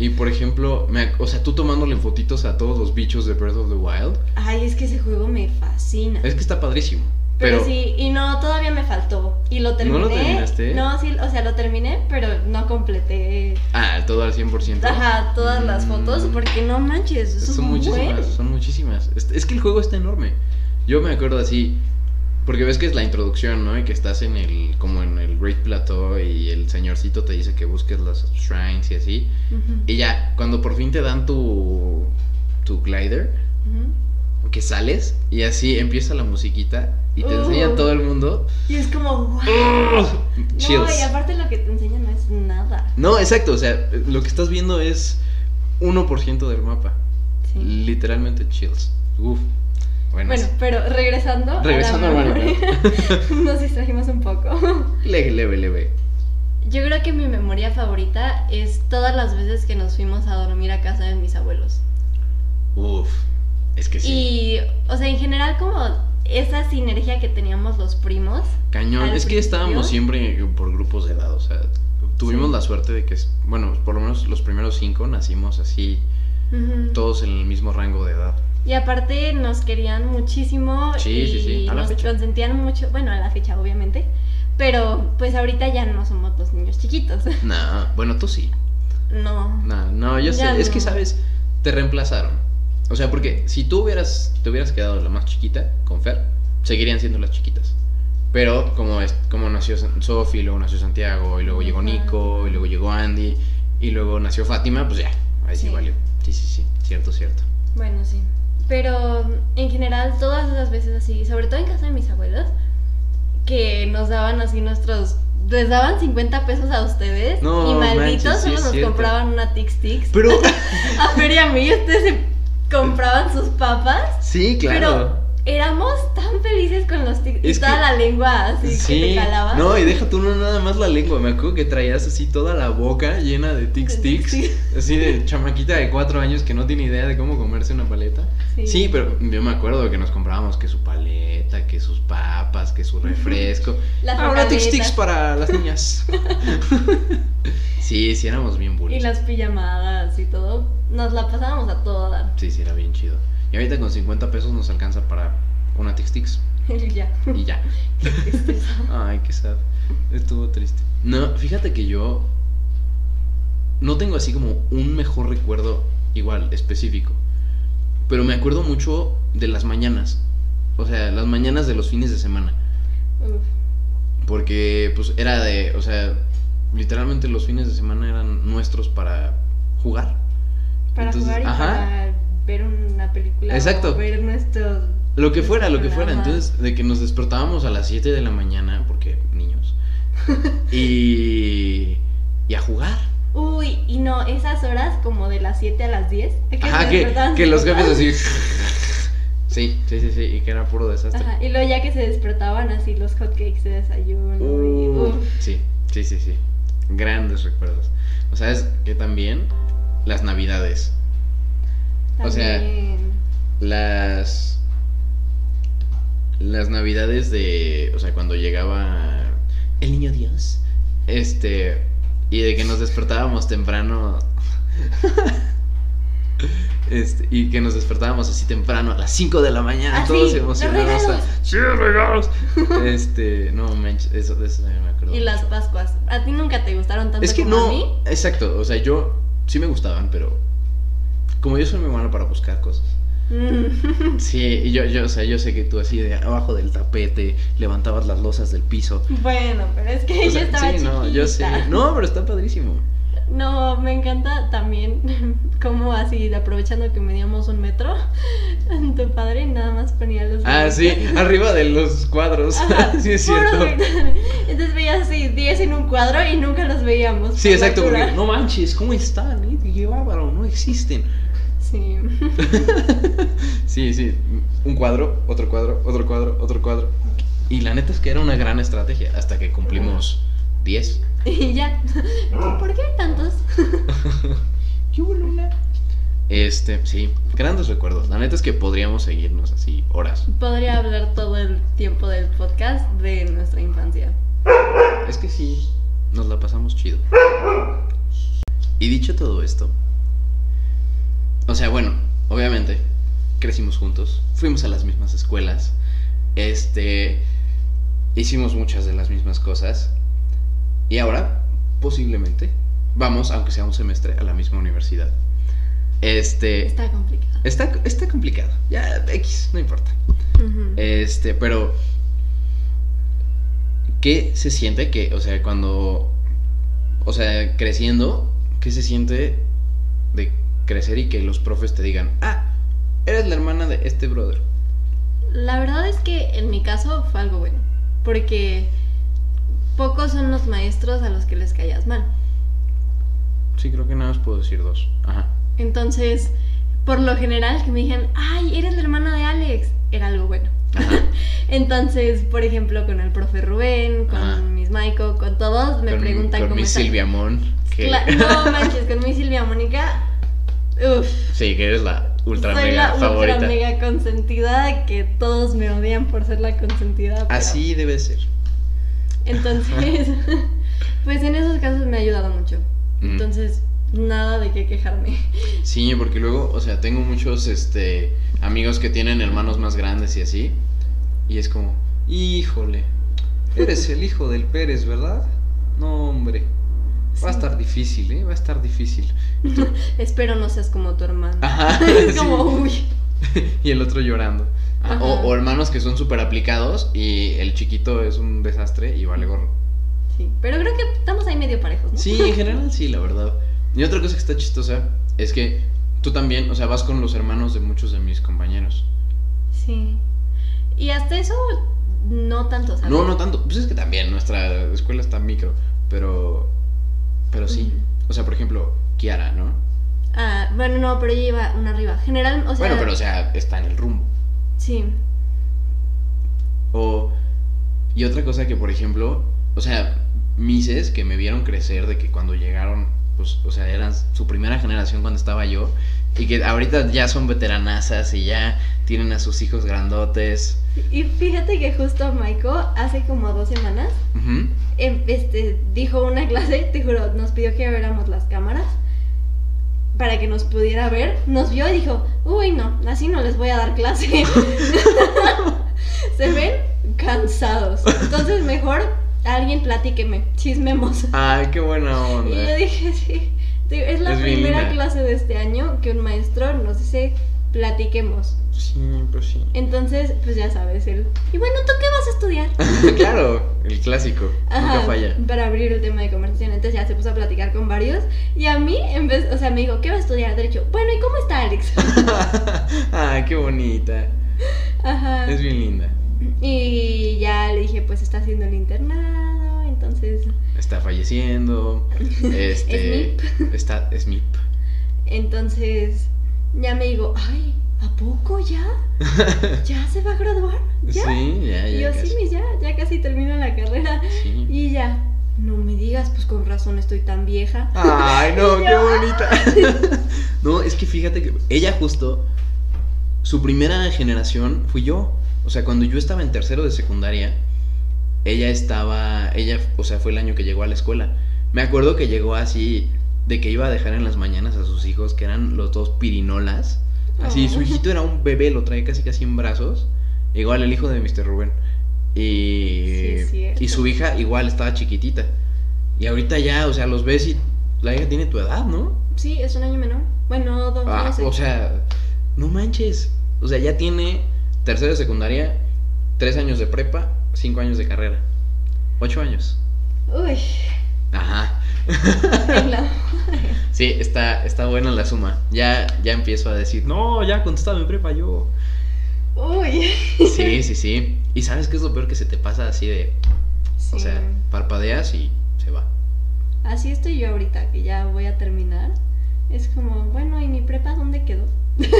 y por ejemplo, me o sea, tú tomándole fotitos a todos los bichos de Breath of the Wild, Ay, es que ese juego me fascina. es que está padrísimo. Pero, Pero, sí, y no, todavía me faltó. Y lo ¿No terminé. lo terminaste? No, sí, o sea, lo terminé, pero no completé. ah, todo al 100%. Ajá, todas las Mm. fotos, porque no manches, Son un muchísimas, buen. son muchísimas. Es, es que el juego está enorme. Yo me acuerdo así, porque ves que es la introducción, ¿no? Y que estás en el, como en el Great Plateau y el señorcito te dice que busques las shrines y así. Y ya, cuando por fin te dan tu, tu glider, que sales y así empieza la musiquita y te Uh. enseña todo el mundo. Y es como, wow. No, y aparte lo que te enseñan no es nada. No, exacto, o sea, lo que estás viendo es 1% del mapa. Sí. Literalmente chills. Uf. Bueno, Bueno, pero regresando. a la Regresando al Mario memoria, Nos distrajimos un poco. leve, leve, leve. Yo creo que mi memoria favorita es todas las veces que nos fuimos a dormir a casa de mis abuelos. Uf. Es que sí. Y, o sea, en general como esa sinergia que teníamos los primos. Cañón. Es que estábamos siempre por grupos de edad, o sea, tuvimos Sí. la suerte de que, bueno, por lo menos los primeros cinco nacimos así, Ujú. todos en el mismo rango de edad. Y aparte nos querían muchísimo Sí, y sí, sí, a nos consentían mucho, bueno, a la fecha obviamente, pero pues ahorita ya no somos los niños chiquitos. Nah, bueno, tú sí. No. Nah, no, yo sé, es que no. sabes, te reemplazaron. O sea, porque si tú hubieras, te hubieras quedado la más chiquita con Fer, seguirían siendo las chiquitas. Pero como, es, como nació Sofi, luego nació Santiago, y luego llegó Nico, y luego llegó Andy, y luego nació Fátima, pues ya, ahí Sí. valió. Sí, sí, sí, cierto, cierto. Bueno, sí. Pero en general todas esas veces así, sobre todo en casa de mis abuelos, que nos daban así nuestros... Les daban 50 pesos a ustedes No, y malditos manches, solo nos cierto. compraban una Tix Tix. Pero, A Fer y a mí ustedes se compraban sus papas. sí, claro. Pero éramos tan felices con los tics y Es toda que- la lengua así que te calaba. No, y deja tú no nada más la lengua. Me acuerdo que traías así toda la boca llena de tic De tics. tic-tics. Así de chamaquita de cuatro años que no tiene idea de cómo comerse una paleta. Sí. Sí, pero yo me acuerdo que nos comprábamos que su paleta, que sus papas, que su refresco. Las ah, una tic rocaletas. tics para las niñas. sí, sí, éramos bien Y bullies. las pijamadas y todo. Nos la pasábamos a todo dar. Sí, sí, era bien chido. Y ahorita con 50 pesos nos alcanza para una tic tics Y ya. y ya. Qué tristeza. Ay, qué sad. Estuvo triste. No, fíjate que yo no tengo así como un mejor recuerdo igual específico. Pero me acuerdo mucho de las mañanas. O sea, las mañanas de los fines de semana. Uf. Porque pues era de, o sea, literalmente los fines de semana eran nuestros para jugar. Para Entonces, jugar y ajá. para ver una película. Exacto. O ver nuestros. Lo que fuera, lo que fuera. Entonces, de que nos despertábamos a las 7 de la mañana, porque niños. y, y a jugar. Uy, y no, esas horas como de las 7 a las 10. que Ajá, que, los jefes así. Sí, sí, sí, sí, y que era puro desastre. Ajá, y luego ya que se despertaban así los hotcakes de desayuno. y, Uh, sí, sí, sí, sí. Grandes recuerdos. O sea, es que también las navidades. O sea. Las. Las navidades de. O sea, cuando llegaba el niño Dios. Este. Y de que nos despertábamos temprano. Este, y que nos despertábamos así temprano a las 5 de la mañana, Ah, todos sí, emocionados. regalos. ¡Sí, regalos! Este, no manches, eso, de eso me acuerdo. Y las. Pascuas. ¿A ti nunca te gustaron tanto Es que como a no, mí? exacto, o sea, yo sí me gustaban, pero como yo soy muy malo para buscar cosas. Mm. Sí, yo, yo, o sea, yo sé que tú así de abajo del tapete levantabas las losas del piso. bueno, pero es que O sea, estaba sí, no, yo sé. chiquita. No, pero está padrísimo. No, me encanta también como así, aprovechando que medíamos un metro, tu padre nada más ponía los... Ah, sí, arriba de los cuadros. Ajá, sí, es cierto. Entonces veías así 10 en un cuadro y nunca los veíamos. Sí, exacto, porque no manches, ¿cómo están? Eh? Qué bárbaro, no existen. Sí. Sí, sí, un cuadro, otro cuadro, otro cuadro, otro cuadro. Y la neta es que era una gran estrategia hasta que cumplimos 10. Y ya. ¿Por qué hay tantos? ¿Qué hubo, Luna? Este, sí, grandes recuerdos. La neta es que podríamos seguirnos así horas. Podría hablar todo el tiempo del podcast de nuestra infancia. Es que sí, nos la pasamos chido. Y dicho todo esto, o sea, bueno, obviamente crecimos juntos, fuimos a las mismas escuelas, este, hicimos muchas de las mismas cosas y ahora, posiblemente, vamos, aunque sea un semestre, a la misma universidad. Este, Está complicado. está, está complicado, ya X, no importa. Este, pero. ¿Qué se siente que, o sea, cuando. O sea, creciendo, ¿qué se siente de crecer y que los profes te digan, ah, eres la hermana de este brother. La verdad es que en mi caso fue algo bueno, porque pocos son los maestros a los que les callas mal. Sí, creo que nada más puedo decir dos. Ajá. Entonces, por lo general que me dijeran, ay, eres la hermana de Alex, era algo bueno. Entonces, por ejemplo, con el profe Rubén, con Ajá. Miss Maiko, con todos, me con, preguntan con cómo mi. Silvia Mon. Que... No manches, con mi Silvia Mónica. Uf, Sí, que eres la ultra soy mega la favorita. ultra mega consentida que todos me odian por ser la consentida. pero- Así debe ser. Entonces, pues en esos casos me ha ayudado mucho. Mm. Entonces, nada de qué quejarme. Sí, porque luego, o sea, tengo muchos este amigos que tienen hermanos más grandes y así. Y es como, híjole, eres el hijo del Pérez, ¿verdad? No, hombre. Va a estar difícil, ¿eh? Va a estar difícil. Tú, Espero no seas como tu hermano. Ajá. como, uy. y el otro llorando. Ah, o, o hermanos que son súper aplicados y el chiquito es un desastre y vale gorro. Sí, pero creo que estamos ahí medio parejos, ¿no? Sí, en general sí, la verdad. Y otra cosa que está chistosa es que tú también, o sea, vas con los hermanos de muchos de mis compañeros. Sí. Y hasta eso, no tanto, ¿sabes? No, no tanto. Pues es que también nuestra escuela está micro, pero pero sí. O sea, por ejemplo, Kiara, ¿no? Ah, bueno, no, pero ella iba una arriba. General, o sea. bueno, pero o sea, está en el rumbo. Sí. O y otra cosa que, por ejemplo, o sea, mises que me vieron crecer de que cuando llegaron, pues, o sea, eran su primera generación cuando estaba yo y que ahorita ya son veteranazas y ya tienen a sus hijos grandotes. Y fíjate que justo Maiko, hace como dos semanas, em- este, dijo una clase, te juro, nos pidió que abriéramos las cámaras para que nos pudiera ver. Nos vio y dijo, uy, no, así no les voy a dar clase. Se ven cansados. Entonces, mejor alguien platíqueme, chismemos. Ay, qué buena onda. Y yo dije, sí. Es la Es primera clase de este año que un maestro nos dice, platiquemos. Sí, pues sí. Entonces, pues ya sabes, el... Y bueno, ¿tú qué vas a estudiar? claro, el clásico. Nunca Ajá, falla. para abrir el tema de conversación. Entonces ya se puso a platicar con varios. Y a mí, en vez, o sea, me dijo, ¿qué va a estudiar? Derecho. Bueno, ¿y cómo está Alex? Ay, qué bonita. Ajá. Es bien linda. Y ya le dije, pues está haciendo el internado. Entonces, Está falleciendo. Este. está. Es MIP. entonces, ya me digo, ay, ¿a poco ya? ¿Ya se va a graduar? ¿Ya? Sí, ya, Y ya. yo, sí, casi. mis, ya, ya casi termino la carrera. Sí. Y ya, no me digas, pues con razón estoy tan vieja. Ay, no, Y qué yo, bonita. no, es que fíjate que ella justo, su primera generación fui yo. O sea, cuando yo estaba en tercero de secundaria, ella estaba, ella, o sea, fue el año que llegó a la escuela. Me acuerdo que llegó así, de que iba a dejar en las mañanas a sus hijos, que eran los dos pirinolas. Así, Oh. su hijito era un bebé, lo traía casi casi en brazos. Igual el hijo de Mr. Rubén. Y, Sí, y su hija igual estaba chiquitita. Y ahorita ya, o sea, los ves y la hija tiene tu edad, ¿no? Sí, es un año menor. Bueno, dos, Ah, o sea, no manches. O sea, ya tiene tercero de secundaria, tres años de prepa, cinco años de carrera. Ocho años. Uy, Ajá. Sí, está, está buena la suma. Ya, ya empiezo a decir, no, ya contestaba mi prepa yo. Uy. Sí, sí, sí. Y sabes qué es lo peor que se te pasa así de, o Sí. sea, parpadeas y se va. Así estoy yo ahorita, que ya voy a terminar. Es como, bueno, ¿y mi prepa dónde quedó?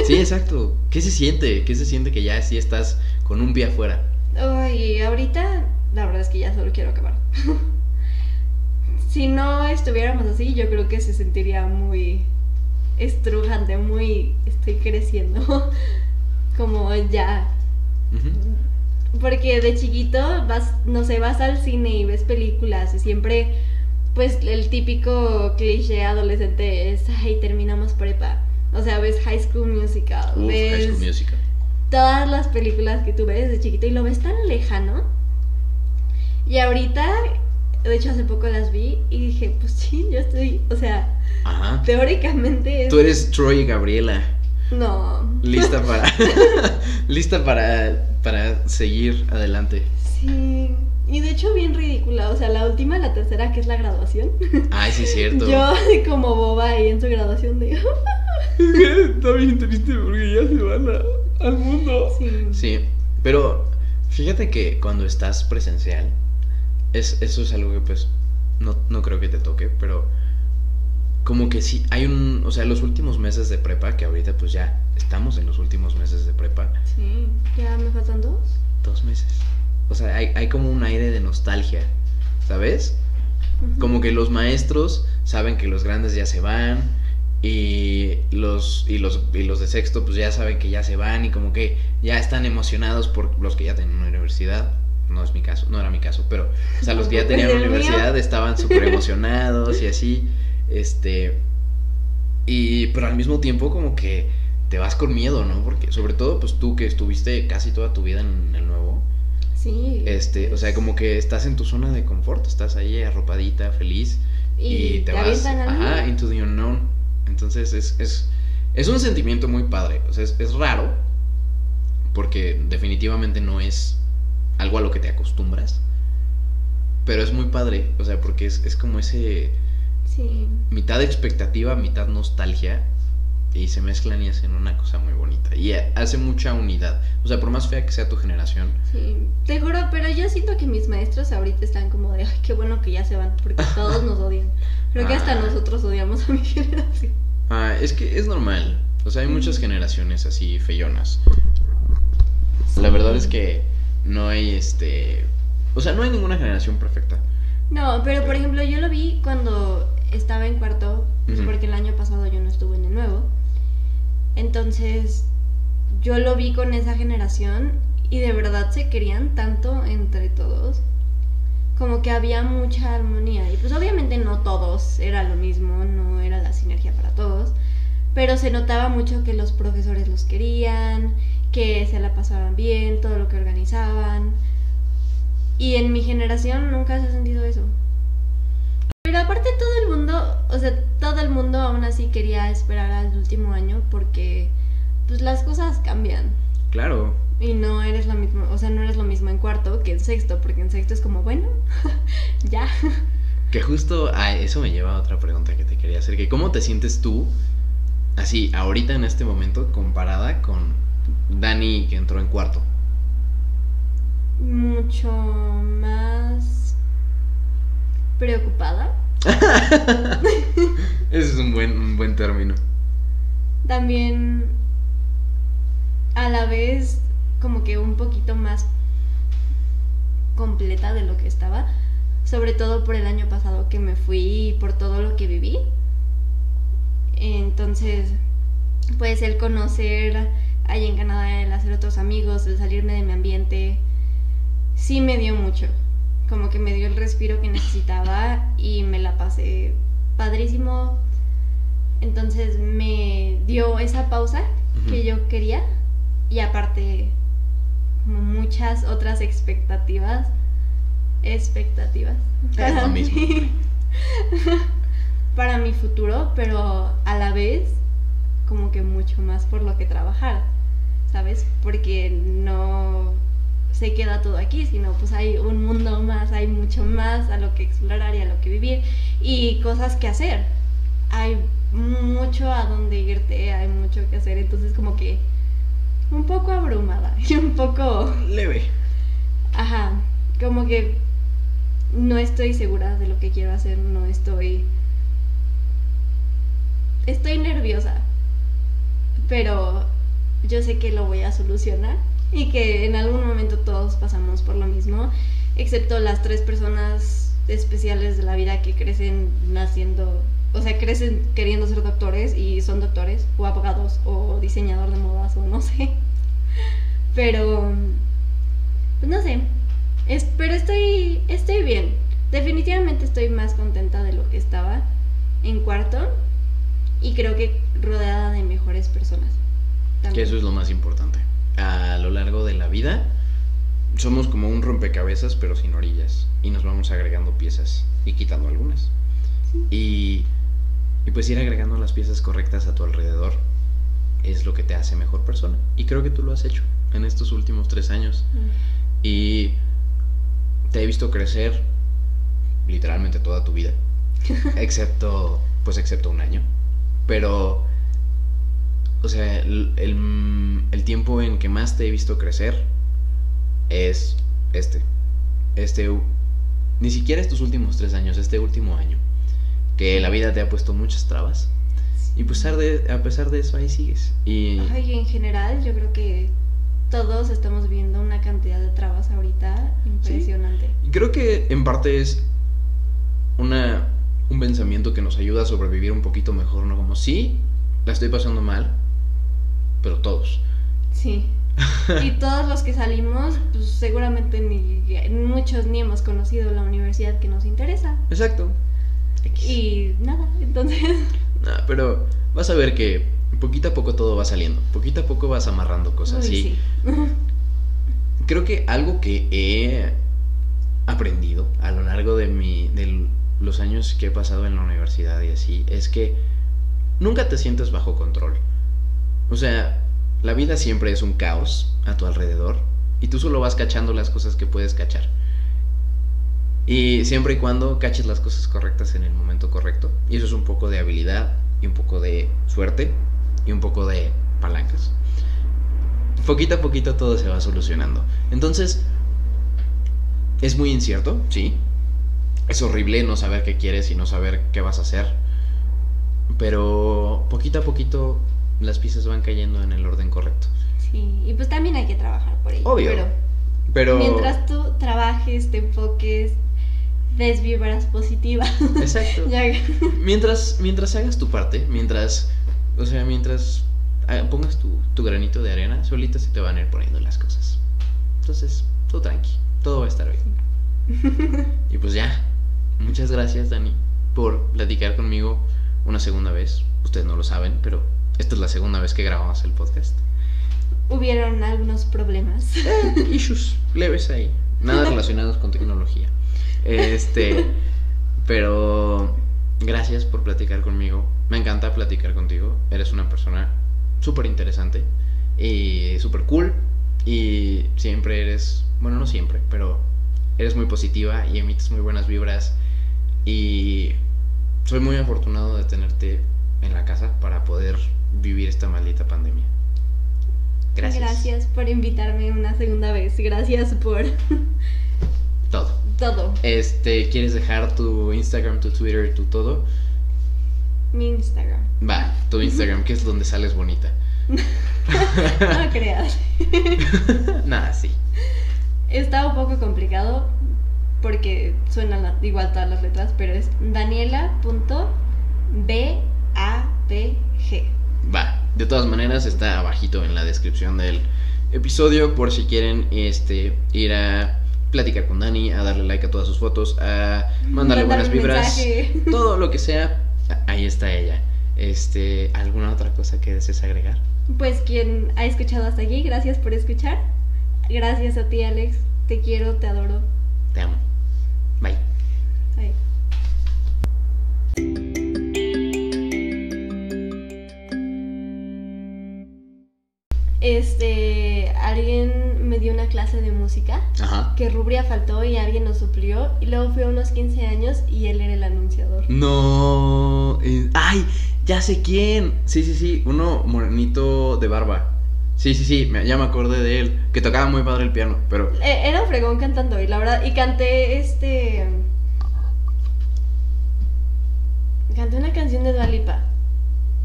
Sí, exacto. ¿Qué se siente? ¿Qué se siente que ya así estás con un pie afuera? Uy, ahorita la verdad es que ya solo quiero acabar. si no estuviéramos así, yo creo que se sentiría muy estrujante, muy estoy creciendo. Como ya. Porque de chiquito vas, no sé, vas al cine y ves películas y siempre, pues el típico cliché adolescente es, ay, terminamos prepa. O sea, ves High School Musical, Uf, ves High School Musical. Todas las películas que tú ves de chiquito y lo ves tan lejano. Y ahorita, de hecho hace poco las vi y dije, pues sí, yo estoy, o sea, Ajá. teóricamente es... Tú eres Troy y Gabriela. No. Lista para. lista para. para seguir adelante. Sí. Y de hecho bien ridícula, o sea, la última, la tercera, que es la graduación. Ay, sí, es cierto. Yo como boba ahí en su graduación de... Está bien triste porque ya se van a- al mundo. Sí. Sí, pero fíjate que cuando estás presencial, es, eso es algo que pues no, no creo que te toque, pero como que sí, hay un, o sea, los últimos meses de prepa, que ahorita pues ya estamos en los últimos meses de prepa, Sí. ¿Ya me faltan dos? dos meses. O sea, hay, hay como un aire de nostalgia, ¿sabes? Como que los maestros saben que los grandes ya se van y los, y los, y los de sexto pues ya saben que ya se van y como que ya están emocionados por los que ya tienen una universidad. No es mi caso, no era mi caso, pero o sea, los que ya tenían mío. universidad estaban súper emocionados y así. Este. Y, pero al mismo tiempo, como que te vas con miedo, ¿no? Porque, sobre todo, pues tú que estuviste casi toda tu vida en el nuevo, Sí. este, o sea, como que estás en tu zona de confort, estás ahí arropadita, feliz, y, te, vas ajá, into the unknown. Entonces es, es, es un sentimiento muy padre, o sea, es, es raro, porque definitivamente no es algo a lo que te acostumbras, pero es muy padre, o sea, porque es, es como ese Sí. mitad expectativa, mitad nostalgia, y se mezclan y hacen una cosa muy bonita, y hace mucha unidad, o sea, por más fea que sea tu generación, Sí, te juro, pero yo siento que mis maestros ahorita están como de, ay, qué bueno que ya se van, porque todos nos odian. Creo que hasta Ah. nosotros odiamos a mi generación. Ah, es que es normal. O sea, hay muchas generaciones así feyonas. La verdad es que no hay este. O sea, no hay ninguna generación perfecta. No, pero por ejemplo, yo lo vi cuando estaba en cuarto, pues, porque el año pasado yo no estuve en el nuevo. Entonces, yo lo vi con esa generación y de verdad se querían tanto entre todos. Como que había mucha armonía. Y pues obviamente no todos era lo mismo, no era la sinergia para todos. Pero se notaba mucho que los profesores los querían, que se la pasaban bien, todo lo que organizaban. Y en mi generación nunca se ha sentido eso. Todo el mundo aún así quería esperar al último año porque pues las cosas cambian. Claro. Y no eres lo mismo, o sea, no eres lo mismo en cuarto que en sexto, porque en sexto es como, bueno, ya. Que justo a eso me lleva a otra pregunta que te quería hacer. Que ¿Cómo te sientes tú, así, ahorita en este momento, comparada con Dani que entró en cuarto? Mucho más preocupada. Ese es un buen, un buen término. También a la vez como que un poquito más completa de lo que estaba, sobre todo por el año pasado que me fui y por todo lo que viví. Entonces, pues el conocer ahí en Canadá, el hacer otros amigos, el salirme de mi ambiente, sí me dio mucho. Como que me dio el respiro que necesitaba y me la pasé padrísimo. Entonces me dio esa pausa que yo quería y aparte como muchas otras expectativas expectativas. Es lo mismo, para mi futuro pero a la vez como que mucho más por lo que trabajar sabes porque no se queda todo aquí sino pues hay un mundo más hay mucho más a lo que explorar y a lo que vivir y cosas que hacer hay mucho a dónde irte hay mucho que hacer entonces como que un poco abrumada y un poco Leve. Ajá, como que no estoy segura de lo que quiero hacer, no estoy... Estoy nerviosa, pero yo sé que lo voy a solucionar y que en algún momento todos pasamos por lo mismo, excepto las tres personas especiales de la vida que crecen naciendo, o sea, crecen queriendo ser doctores y son doctores, o abogados, o diseñador de modas, o no sé. Pero pues no sé. Es, pero estoy, estoy bien. Definitivamente estoy más contenta de lo que estaba en cuarto. Y creo que rodeada de mejores personas. Que eso es lo más importante. A lo largo de la vida somos como un rompecabezas pero sin orillas. Y nos vamos agregando piezas y quitando algunas. Y, y pues ir agregando las piezas correctas a tu alrededor es lo que te hace mejor persona. Y creo que tú lo has hecho en estos últimos tres años. Mm. Y te he visto crecer literalmente toda tu vida. excepto, pues excepto un año. Pero o sea, el, el- el tiempo en que más te he visto crecer es este. Este, ni siquiera estos últimos tres años, este último año. Que la vida te ha puesto muchas trabas. Y pues a pesar de, a pesar de eso, ahí sigues. Y Ay, en general, yo creo que todos estamos viendo una cantidad de trabas ahorita impresionante. creo que en parte es una, un pensamiento que nos ayuda a sobrevivir un poquito mejor, ¿no? Como sí, la estoy pasando mal, pero todos. Sí. Y todos los que salimos, pues seguramente ni muchos ni hemos conocido la universidad que nos interesa. Exacto. X. Y nada, entonces, Nah, pero vas a ver que poquito a poco todo va saliendo. Poquito a poco vas amarrando cosas. uy, y sí. creo que algo que he aprendido a lo largo de, mi, de los años que he pasado en la universidad y así es que nunca te sientes bajo control. O sea, la vida siempre es un caos a tu alrededor y tú solo vas cachando las cosas que puedes cachar. Y siempre y cuando caches las cosas correctas en el momento correcto. Y eso es un poco de habilidad y un poco de suerte y un poco de palancas. Poquito a poquito todo se va solucionando. Entonces, es muy incierto, sí. Es horrible no saber qué quieres y no saber qué vas a hacer. Pero poquito a poquito las piezas van cayendo en el orden correcto. Sí, y pues también hay que trabajar por ello. Obvio. Pero, Pero... mientras tú trabajes, te enfoques, des vibras positivas. Exacto. ya- Mientras, mientras hagas tu parte, mientras, o sea, mientras ah, pongas tu, tu granito de arena, solita se te van a ir poniendo las cosas. Entonces, todo tranqui, todo va a estar bien. Y pues ya, muchas gracias Dani por platicar conmigo una segunda vez. Ustedes no lo saben, pero esta es la segunda vez que grabamos el podcast. Hubieron algunos problemas. Issues leves ahí, nada relacionados con tecnología. Este, pero gracias por platicar conmigo. Me encanta platicar contigo. Eres una persona súper interesante y súper cool. Y siempre eres, bueno, no siempre, pero eres muy positiva y emites muy buenas vibras. Y soy muy afortunado de tenerte en la casa para poder vivir esta maldita pandemia. Gracias. Gracias por invitarme una segunda vez. Gracias por Todo. todo. Este, ¿quieres dejar tu Instagram, tu Twitter, tu todo? Mi Instagram. Va, tu Instagram, que es donde sales bonita. No creas. Nada, sí. Está un poco complicado porque suenan la- igual todas las letras, pero es daniela.babg. Va, de todas maneras está abajito en la descripción del episodio por si quieren este ir a platicar con Dani, a darle like a todas sus fotos, a mandarle Mandarle buenas vibras, mensaje. todo lo que sea, a- ahí está ella. Este, ¿alguna otra cosa que desees agregar? Pues quien ha escuchado hasta aquí, gracias por escuchar. Gracias a ti, Alex. Te quiero, te adoro. Te amo. Bye. Ay. Este, alguien me dio una clase de música Ajá. que Rubria faltó y alguien nos suplió y luego fui a unos 15 años y él era el anunciador. No. eh, ¡Ay! Ya sé quién. Sí, sí, sí. Uno morenito de barba. Sí, sí, sí. me- ya me acordé de él. Que tocaba muy padre el piano. Pero. Eh, Era un fregón cantando y la verdad, y canté este... Canté una canción de Dualipa.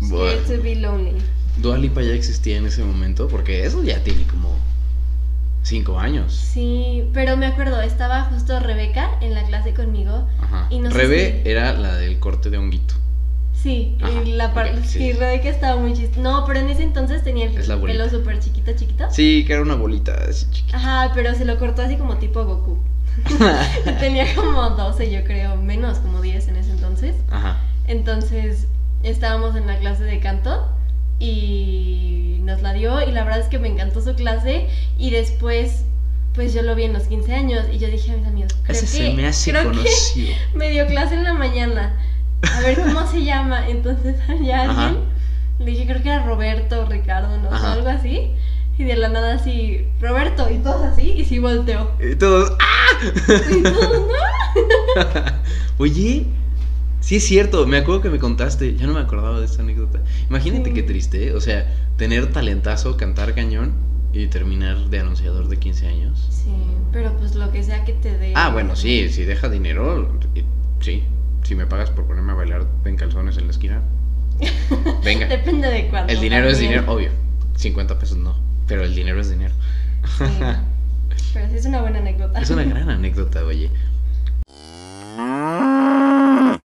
Bueno. to be lonely. Dua Lipa ya existía en ese momento. Porque eso ya tiene como. Cinco años. Sí, pero me acuerdo, estaba justo Rebeca en la clase conmigo. Ajá. Y no Rebe si- era la del corte de honguito. Sí, Ajá, y la parte. sí. sí, Rebeca estaba muy chistosa. No, pero en ese entonces tenía el pelo súper chiquito, chiquito. Sí, que era una bolita así chiquita. Ajá, pero se lo cortó así como tipo Goku. tenía como 12, yo creo, menos, como 10 en ese entonces. Ajá. Entonces estábamos en la clase de canto y nos la dio y la verdad es que me encantó su clase y después pues yo lo vi en los 15 años y yo dije a mis amigos, creo Ese que, se me hace creo que me dio clase en la mañana. A ver cómo se llama. Entonces Ajá. alguien le dije, creo que era Roberto o Ricardo, no Ajá. algo así. Y de la nada así, Roberto, y todos así, y sí volteó. Y todos. ¡Ah! Y todos, ¿no? Oye, sí es cierto, me acuerdo que me contaste, ya no me acordaba de esa anécdota. Imagínate Sí. qué triste, ¿eh? o sea, tener talentazo, cantar cañón y terminar de anunciador de 15 años. Sí, pero pues lo que sea que te dé. Ah, bueno, sí, si deja dinero, sí. Si me pagas por ponerme a bailar en calzones en la esquina, venga. Depende de cuánto. El dinero es dinero, obvio. 50 pesos no, pero el dinero es dinero. Sí. Pero sí es una buena anécdota. Es una gran anécdota, oye.